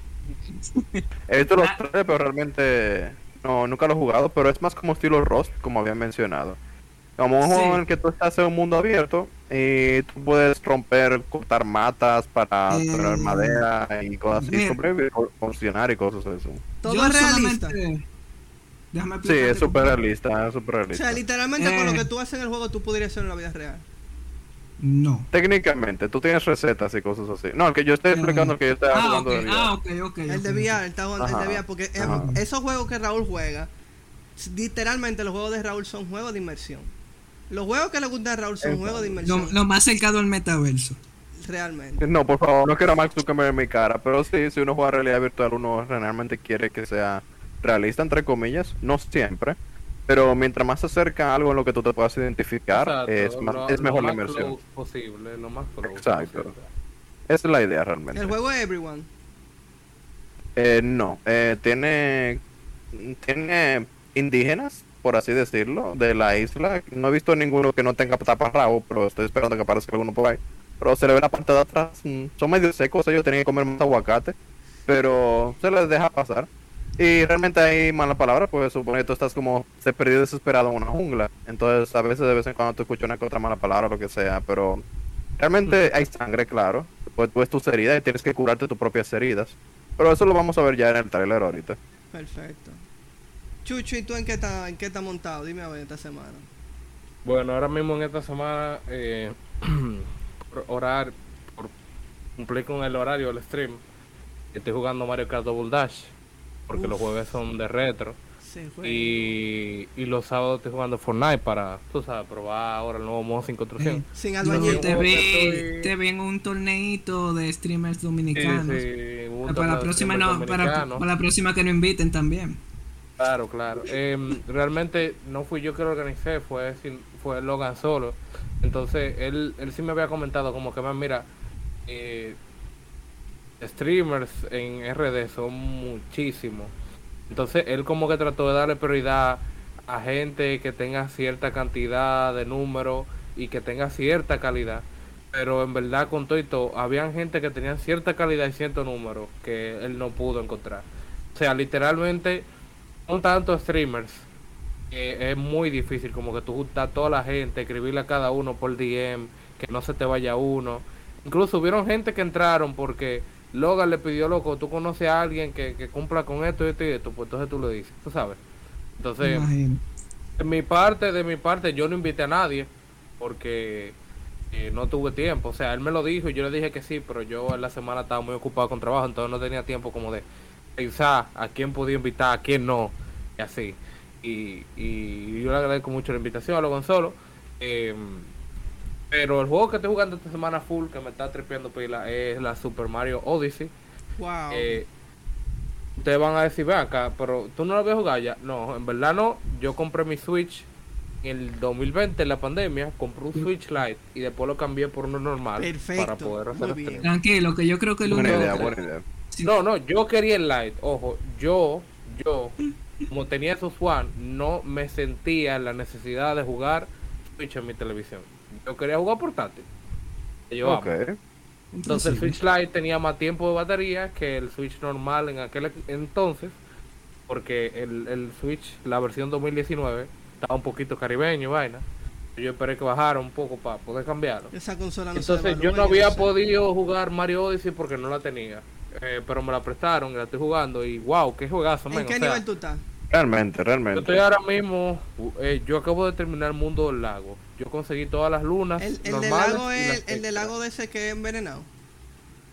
He visto los trailers, pero realmente no, nunca lo he jugado. Pero es más como estilo Rust, como había mencionado. Como un Sí. juego en el que tú estás en un mundo abierto y tú puedes romper, cortar matas para Eh, traer madera y cosas así, sobrevivir, funcionar y cosas así. Todo es realista. Sí, es súper realista, es súper O realista. sea, literalmente con lo Eh. que tú haces en el juego, tú podrías hacerlo en la vida real. No. Técnicamente, tú tienes recetas y cosas así. No, el que yo estoy explicando, el que yo estoy Ah, de vida. ah, ok, ok. El de. VR, el de VR, porque ajá. esos juegos que Raúl juega, literalmente los juegos de Raúl son juegos de inmersión. Los juegos que le gustan a Raúl son Exacto. juegos de inmersión, Lo, lo más cercano al metaverso. realmente. No, por favor, no quiero Mark Zuckerberg en mi cara, pero sí, si uno juega realidad virtual, uno realmente quiere que sea realista, entre comillas, no siempre, pero mientras más se acerca a algo en lo que tú te puedas identificar, Exacto, es, más- lo- es mejor lo la más inmersión. close posible, lo más close Exacto. posible. Esa es la idea realmente. El juego es Everyone. Eh, no, eh, tiene, tiene indígenas, por así decirlo, de la isla. No he visto ninguno que no tenga taparrabo, pero estoy esperando que aparezca alguno por ahí. Pero se le ve la parte de atrás, mm, son medio secos, ellos tenían que comer más aguacate, pero se les deja pasar. Y realmente hay mala palabra, pues supone que tú estás como se perdido desesperado en una jungla. Entonces a veces de vez en cuando tú escuchas una que otra mala palabra o lo que sea, pero realmente hay sangre, claro. Pues tú ves tus heridas y tienes que curarte tus propias heridas. Pero eso lo vamos a ver ya en el trailer ahorita. Perfecto. Chucho, ¿y tú en qué estás en qué estás montado? Dime a ver esta semana. Bueno, ahora mismo en esta semana, eh, por orar, por cumplir con el horario del stream, estoy jugando Mario Kart Double Dash, porque los jueves son de retro. Y, y los sábados estoy jugando Fortnite para, tú sabes, probar ahora el nuevo modo sin construcción. Eh, Sin albañil. te vi, estoy- te vi en un torneito de streamers Sí, dominicanos. sí, Ah, para la próxima no, para, para la próxima que nos inviten también. Claro, claro. Em, realmente no fui yo que lo organicé, fue, fue Logan solo. Entonces, él, él sí me había comentado como que, man, mira, eh, streamers en RD son muchísimos. Entonces, él como que trató de darle prioridad a gente que tenga cierta cantidad de números y que tenga cierta calidad. Pero en verdad, con todo y todo, habían gente que tenían cierta calidad y cierto número que él no pudo encontrar. O sea, literalmente, son tantos streamers que es muy difícil como que tú juntas a toda la gente, escribirle a cada uno por DM, que no se te vaya uno. Incluso hubieron gente que entraron porque Logan le pidió, loco, tú conoces a alguien que, que cumpla con esto, esto y esto, pues entonces tú lo dices, tú sabes. Entonces, Imagino. de mi parte, de mi parte, yo no invité a nadie porque eh, no tuve tiempo. O sea, él me lo dijo y yo le dije que sí, pero yo en la semana estaba muy ocupado con trabajo, entonces no tenía tiempo como de pensar a quién podía invitar, a quién no, y así. Y, y yo le agradezco mucho la invitación a lo Gonzalo. Eh, pero el juego que estoy jugando esta semana full, que me está tripeando pila, es la Super Mario Odyssey. Wow. Eh, ustedes van a decir, ven acá, pero tú no lo habías jugado ya. No, en verdad no. Yo compré mi Switch en el 2020, en la pandemia. Compré un Switch Lite y después lo cambié por uno normal Perfecto, para poder hacer muy bien. Tranquilo, que yo creo que el Buena idea, buena idea. No, no, yo quería el Lite. Ojo, yo, yo, como tenía esos One, no me sentía la necesidad de jugar Switch en mi televisión. Yo quería jugar portátil. Yo. Entonces el Switch Lite tenía más tiempo de batería que el Switch normal en aquel entonces, porque el, el Switch, la versión 2019, estaba un poquito caribeño, y vaina. Yo esperé que bajara un poco para poder cambiarlo. Esa consola no se Entonces yo no había podido jugar Mario Odyssey porque no la tenía. Eh, pero me la prestaron y la estoy jugando y wow, qué juegazo, ¿En qué O sea, nivel tú estás? Realmente, yo realmente. estoy ahora mismo, eh, yo acabo de terminar el mundo del lago. Yo conseguí todas las lunas. El, el del normales lago es el, del lago de ese que es envenenado.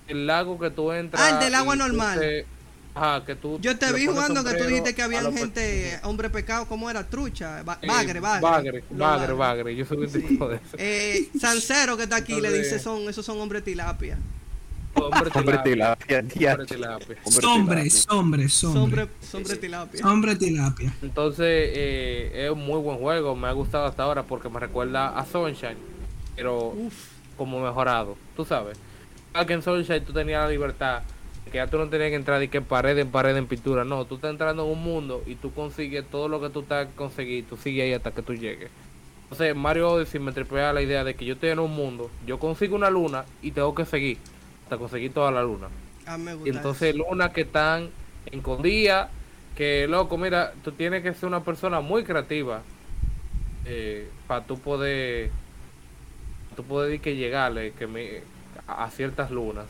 el lago que tú entras. Ah, el del agua normal. te- Ajá, que tú. Yo te vi jugando que tú dijiste que había gente, hombre pecado, ¿cómo era? Trucha, ba- Eh, bagre, bagre. Bagre, bagre, bagre. Yo soy un Sí. tipo de eso. Eh, Sancero que está aquí le dice son esos son hombres tilapia. Hombre Hombre tilapia. tilapia, Hombre tilapia. Hombre Sombre, tilapia. sombre, sombre. Sombre, sombre tilapia. Sombre tilapia. Entonces, eh, es un muy buen juego. Me ha gustado hasta ahora porque me recuerda a Sunshine. Pero Uf, como mejorado. Tú sabes. Que en Sunshine tú tenías la libertad. Que ya tú no tenías que entrar de que pared en pared en pintura. No, tú estás entrando en un mundo y tú consigues todo lo que tú estás conseguir. Tú sigues ahí hasta que tú llegues. Entonces, Mario Odyssey me tripea la idea de que yo estoy en un mundo. Yo consigo una luna y tengo que seguir. Hasta conseguir toda la luna. me gusta. Y entonces lunas que están escondidas, que loco, mira, tú tienes que ser una persona muy creativa para tú poder, tú poder que llegarle que me, a, ciertas lunas.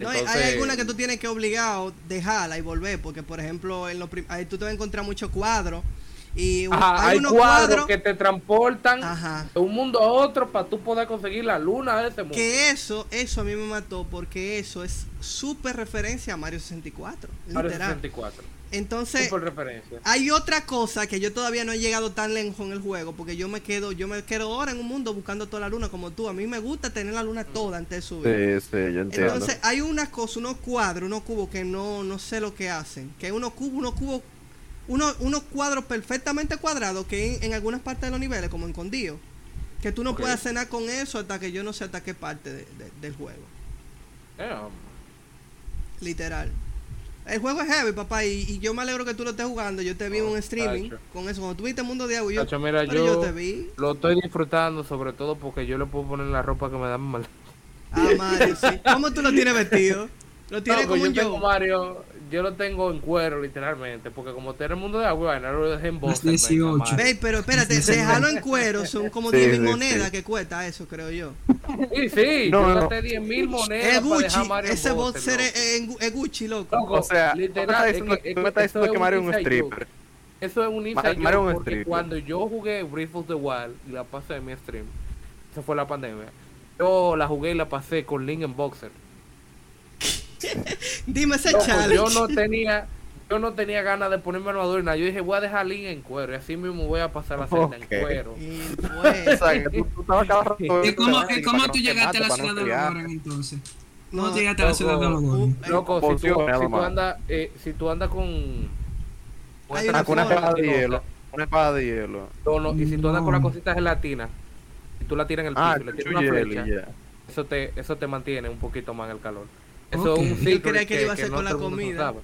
No, hay- Entonces, hay algunas que tú tienes que obligado dejarla y volver, porque por ejemplo, en lo prim- ahí tú te vas a encontrar muchos cuadros y ajá, hay unos cuadros que te transportan Ajá. de un mundo a otro para tú poder conseguir la luna de ese mundo. que eso, eso a mí me mató porque eso es súper referencia a Mario 64, Mario literal. 64. Entonces, Super referencia. hay otra cosa que yo todavía no he llegado tan lejos en el juego, porque yo me quedo, yo me quedo ahora en un mundo buscando toda la luna como tú. A mí me gusta tener la luna toda antes de subir. Sí, sí, yo entiendo. Entonces hay unas cosas, unos cuadros, unos cubos que no, no sé lo que hacen. Que hay unos cubos, unos cubos, unos, unos cuadros perfectamente cuadrados que en, en algunas partes de los niveles, como en Condío, que tú no Ok. puedes nada con eso hasta que yo no sé hasta qué parte de- de- del juego. Damn. Literal. El juego es heavy, papá, y, y yo me alegro que tú lo estés jugando. Yo te vi en un streaming tacho. con eso. Cuando tuviste Mundo de Agua, yo, Tacho, mira, pero yo, yo te vi. lo estoy disfrutando sobre todo porque yo le puedo poner la ropa que me da mal. Ah, Mario, sí. ¿Cómo tú lo tienes vestido? Lo tienes No, pues como yo tengo yo. Mario, yo lo tengo en cuero literalmente, porque como está en el mundo de agua, vaina, lo dejé en Boston. Las 18. venga, Mario. Ve, pero espérate, dejarlo en cuero son como Sí, 10 mil sí, monedas sí. que cuesta eso, creo yo. Sí, sí, No, yo no. gasté 10 mil monedas Es para Gucci, dejar a Mario en ese boxer es, es- es Gucci, loco. Loco, O sea, tú me literal, estás es diciendo, que- tú me es estás diciendo eso que es Mario es un stripper. Eso es un inside Mario es joke porque stripper. cuando yo jugué Breath of the Wild y la pasé en mi stream, esa fue la pandemia. Yo la jugué y la pasé con Link en Boxer. Dime ese Loco, challenge. yo no tenía yo no tenía ganas de ponerme armadura y nada. Yo dije, voy a dejar a Link en cuero y así mismo voy a pasar la celda en cuero. Y O sea, que tú, tú estabas cada rato- ¿Y cómo, cómo tú te llegaste a la ciudad de los. Goran entonces? no, ¿Cómo tú llegaste a la ciudad de los Goran? Loco, si tú, si andas, eh, si tú andas con, con una Ah, con una forma. espada de hielo. Una espada de hielo. no, no, y si tú andas con la cosita gelatina, y tú la tiras en el piso Ah, y le tiras una flecha, eso te, eso te mantiene un poquito más en el calor. Eso Ok. es un Yo creía que, lo iba a que hacer no con la comida.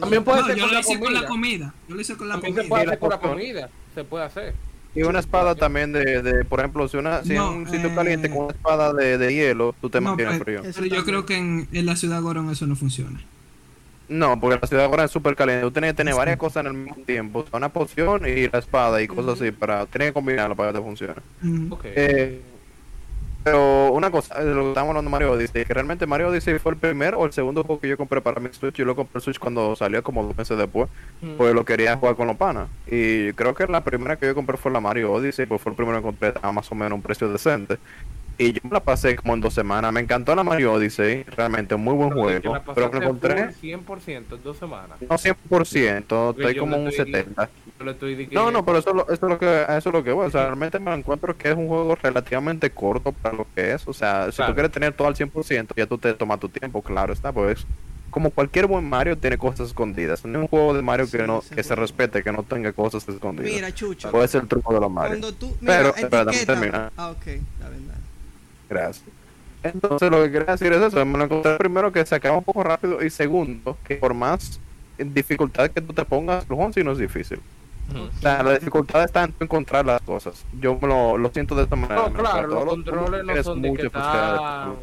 También puede No, ser yo con lo la hice con la comida. Yo lo hice con la También se comida. puede Sí, hacer con la comida, se puede hacer. Y una espada también de, de, por ejemplo, si, una, si No, en un sitio eh, caliente con una espada de, de hielo, tú te No, mantienes pero- frío. Pero yo creo que en, en la ciudad Goron eso no funciona. No, porque la ciudad ahora es súper caliente. Tú tienes que tener Sí. varias cosas en el mismo tiempo. Una poción y la espada y cosas Ujú. así. para Tienes que combinarlo para que te funcione. Mm. Ok. Eh, pero una cosa, lo que estamos hablando de Mario Odyssey, que realmente Mario Odyssey fue el primer o el segundo juego que yo compré para mi Switch. Yo lo compré el Switch cuando salió como dos meses después, Mm. pues lo quería jugar con los panas. Y creo que la primera que yo compré fue la Mario Odyssey, pues fue el primero que compré a más o menos un precio decente. Y yo me la pasé como en dos semanas. Me encantó la Mario Odyssey, realmente un muy buen Pero juego. la Pero me encontré, full 100% en dos semanas. no 100%, estoy yo como un estoy- 70%. Yo le estoy No, no, pero eso, es lo- eso es lo que eso es lo que voy. O sea, realmente me encuentro que es un juego relativamente corto para lo que es. O sea, si Claro. tú quieres tener todo al 100%, ya tú te tomas tu tiempo, claro está. Pues como cualquier buen Mario tiene cosas escondidas. No es un juego de Mario Sí, que no que se respete, que no tenga cosas escondidas. Mira, Chucho. Puede ser el truco de los Mario. Cuando tú. Mira, Pero, espera, terminar. Ah, ok, la verdad. Gracias. Entonces lo que quería decir es eso, me lo encontré primero que se acaba un poco rápido y segundo que por más dificultad que tú te pongas, juego sí no es difícil. O sea, la dificultad está en encontrar las cosas. Yo me lo, lo siento de esta manera. No, claro, los controles no son de que tan...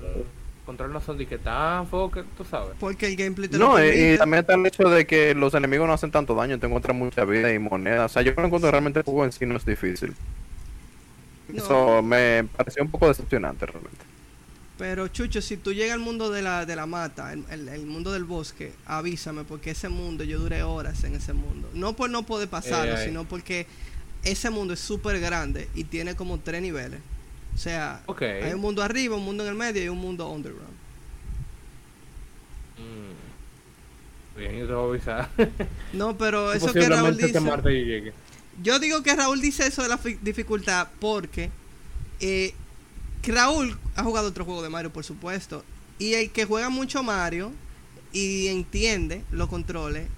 Controles no son de que tan tú sabes. Porque el gameplay te lo No, y, también está el hecho de que los enemigos no hacen tanto daño, te encuentras mucha vida y moneda. O sea, yo lo encuentro realmente el juego en sí no es difícil. No. Eso me pareció un poco decepcionante realmente. Pero Chucho, si tú llegas al mundo de la, de la mata, el, el- el mundo del bosque, avísame porque ese mundo, yo duré horas en ese mundo. No por no poder pasarlo, Eh, eh. sino porque ese mundo es súper grande y tiene como tres niveles. O sea, Ok. hay un mundo arriba, un mundo en el medio y un mundo underground. Mm. Bien, yo te voy a avisar. No, pero eso que Raúl dice... este martes yo digo que Raúl dice eso de la fi- dificultad porque eh, Raúl ha jugado otro juego de Mario, por supuesto. Y el que juega mucho Mario y entiende los controles,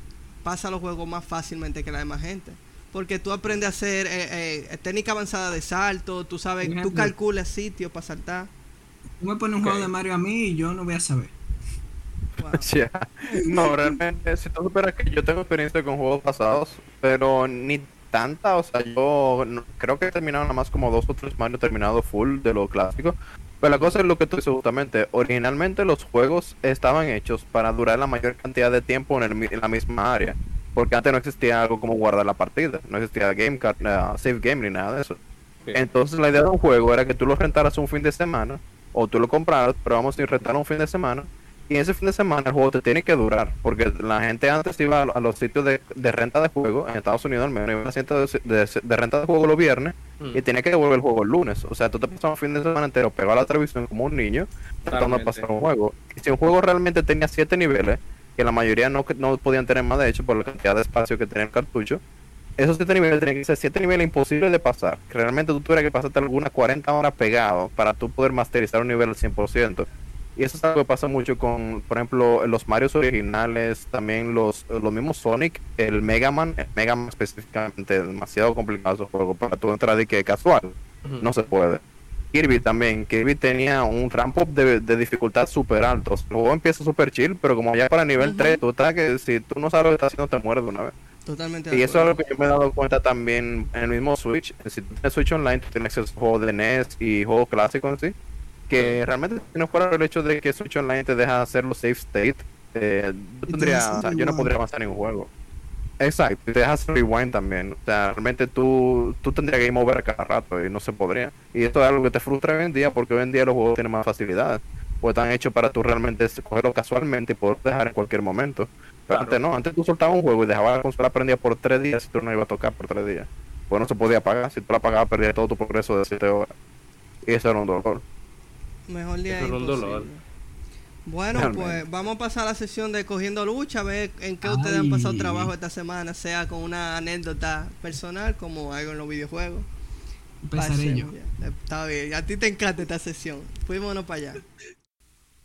pasa los juegos más fácilmente que la demás gente. Porque tú aprendes a hacer eh, eh, técnica avanzada de salto, tú sabes, tú calculas sitios para saltar. Tú me pones un juego de Mario a mí y yo no voy a saber. Wow. No, realmente, si tú superas que yo tengo experiencia con juegos pasados, pero ni tanta, o sea, yo no- creo que he terminado nada más como dos o tres Mario terminado full de lo clásico. Pero la cosa es lo que tú dices justamente, originalmente los juegos estaban hechos para durar la mayor cantidad de tiempo en, el en la misma área. Porque antes no existía algo como guardar la partida, no existía game card, eh, save game ni nada de eso. Entonces la idea de un juego era que tú lo rentaras un fin de semana o tú lo compraras, pero vamos a ir rentar un fin de semana y ese fin de semana el juego te tiene que durar porque la gente antes iba a, los sitios de, de renta de juego en Estados Unidos al menos iba a los sitios de, de- de renta de juego los viernes Mm. y tenía que devolver el juego el lunes o sea tú te pasabas un fin de semana entero pegado a la televisión como un niño tratando de pasar un juego y si un juego realmente tenía siete niveles que la mayoría no, no podían tener más de hecho por la cantidad de espacio que tenía el cartucho esos siete niveles tenían que ser siete niveles imposibles de pasar. Que realmente tú tuvieras que pasarte algunas 40 horas pegado para tú poder masterizar un nivel al 100%. Y eso es algo que pasa mucho con, por ejemplo, los Marios originales, también los, los mismos Sonic, el Mega Man, el Mega Man específicamente, demasiado complicado ese juego para tú entrar y que casual. No se puede. Kirby también, Kirby tenía un ramp up de, de dificultad súper alto. El juego empieza súper chill, pero como ya para nivel Ujú. 3, tú estás que si tú no sabes lo que estás haciendo, te mueres de una vez. Totalmente de Y eso es algo que yo me he dado cuenta también en el mismo Switch. Si tú tienes Switch Online, tú tienes acceso a juegos de NES y juegos clásicos en sí. Que realmente, no fuera el hecho de que Switch Online te deja hacer los save state, eh, yo, tendría, o sea, yo no podría avanzar en un juego. Exacto, te deja hacer rewind también. O sea, realmente tú, tú tendrías que mover cada rato y no se podría. Y esto es algo que te frustra hoy en día porque hoy en día los juegos tienen más facilidades. Pues están hechos para tú realmente cogerlo casualmente y poder dejar en cualquier momento. Pero Claro. antes no, antes tú soltabas un juego y dejabas la consola prendida por tres días y tú no ibas a tocar por tres días. Pues no se podía pagar, si tú la pagabas perdías todo tu progreso de siete horas. Y eso era un dolor. Mejor día imposible. dolor. Bueno, Realmente. pues vamos a pasar a la sesión de cogiendo lucha, a ver en qué ustedes han pasado trabajo esta semana, sea con una anécdota personal como algo en los videojuegos. Empezaré yo. Ya. Está bien, a ti te encanta esta sesión. Fuímonos para allá.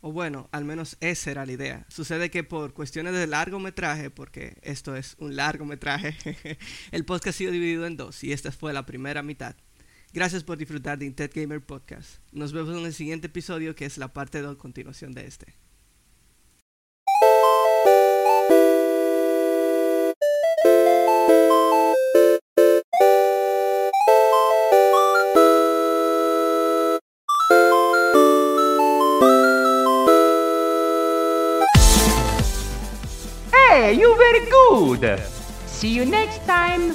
O bueno, al menos esa era la idea. Sucede que por cuestiones de largometraje, porque esto es un largometraje, el podcast ha sido dividido en dos y esta fue la primera mitad. Gracias por disfrutar de Intet Gamer Podcast. Nos vemos en el siguiente episodio que es la parte 2 continuación de este. Hey, you very good. See you next time.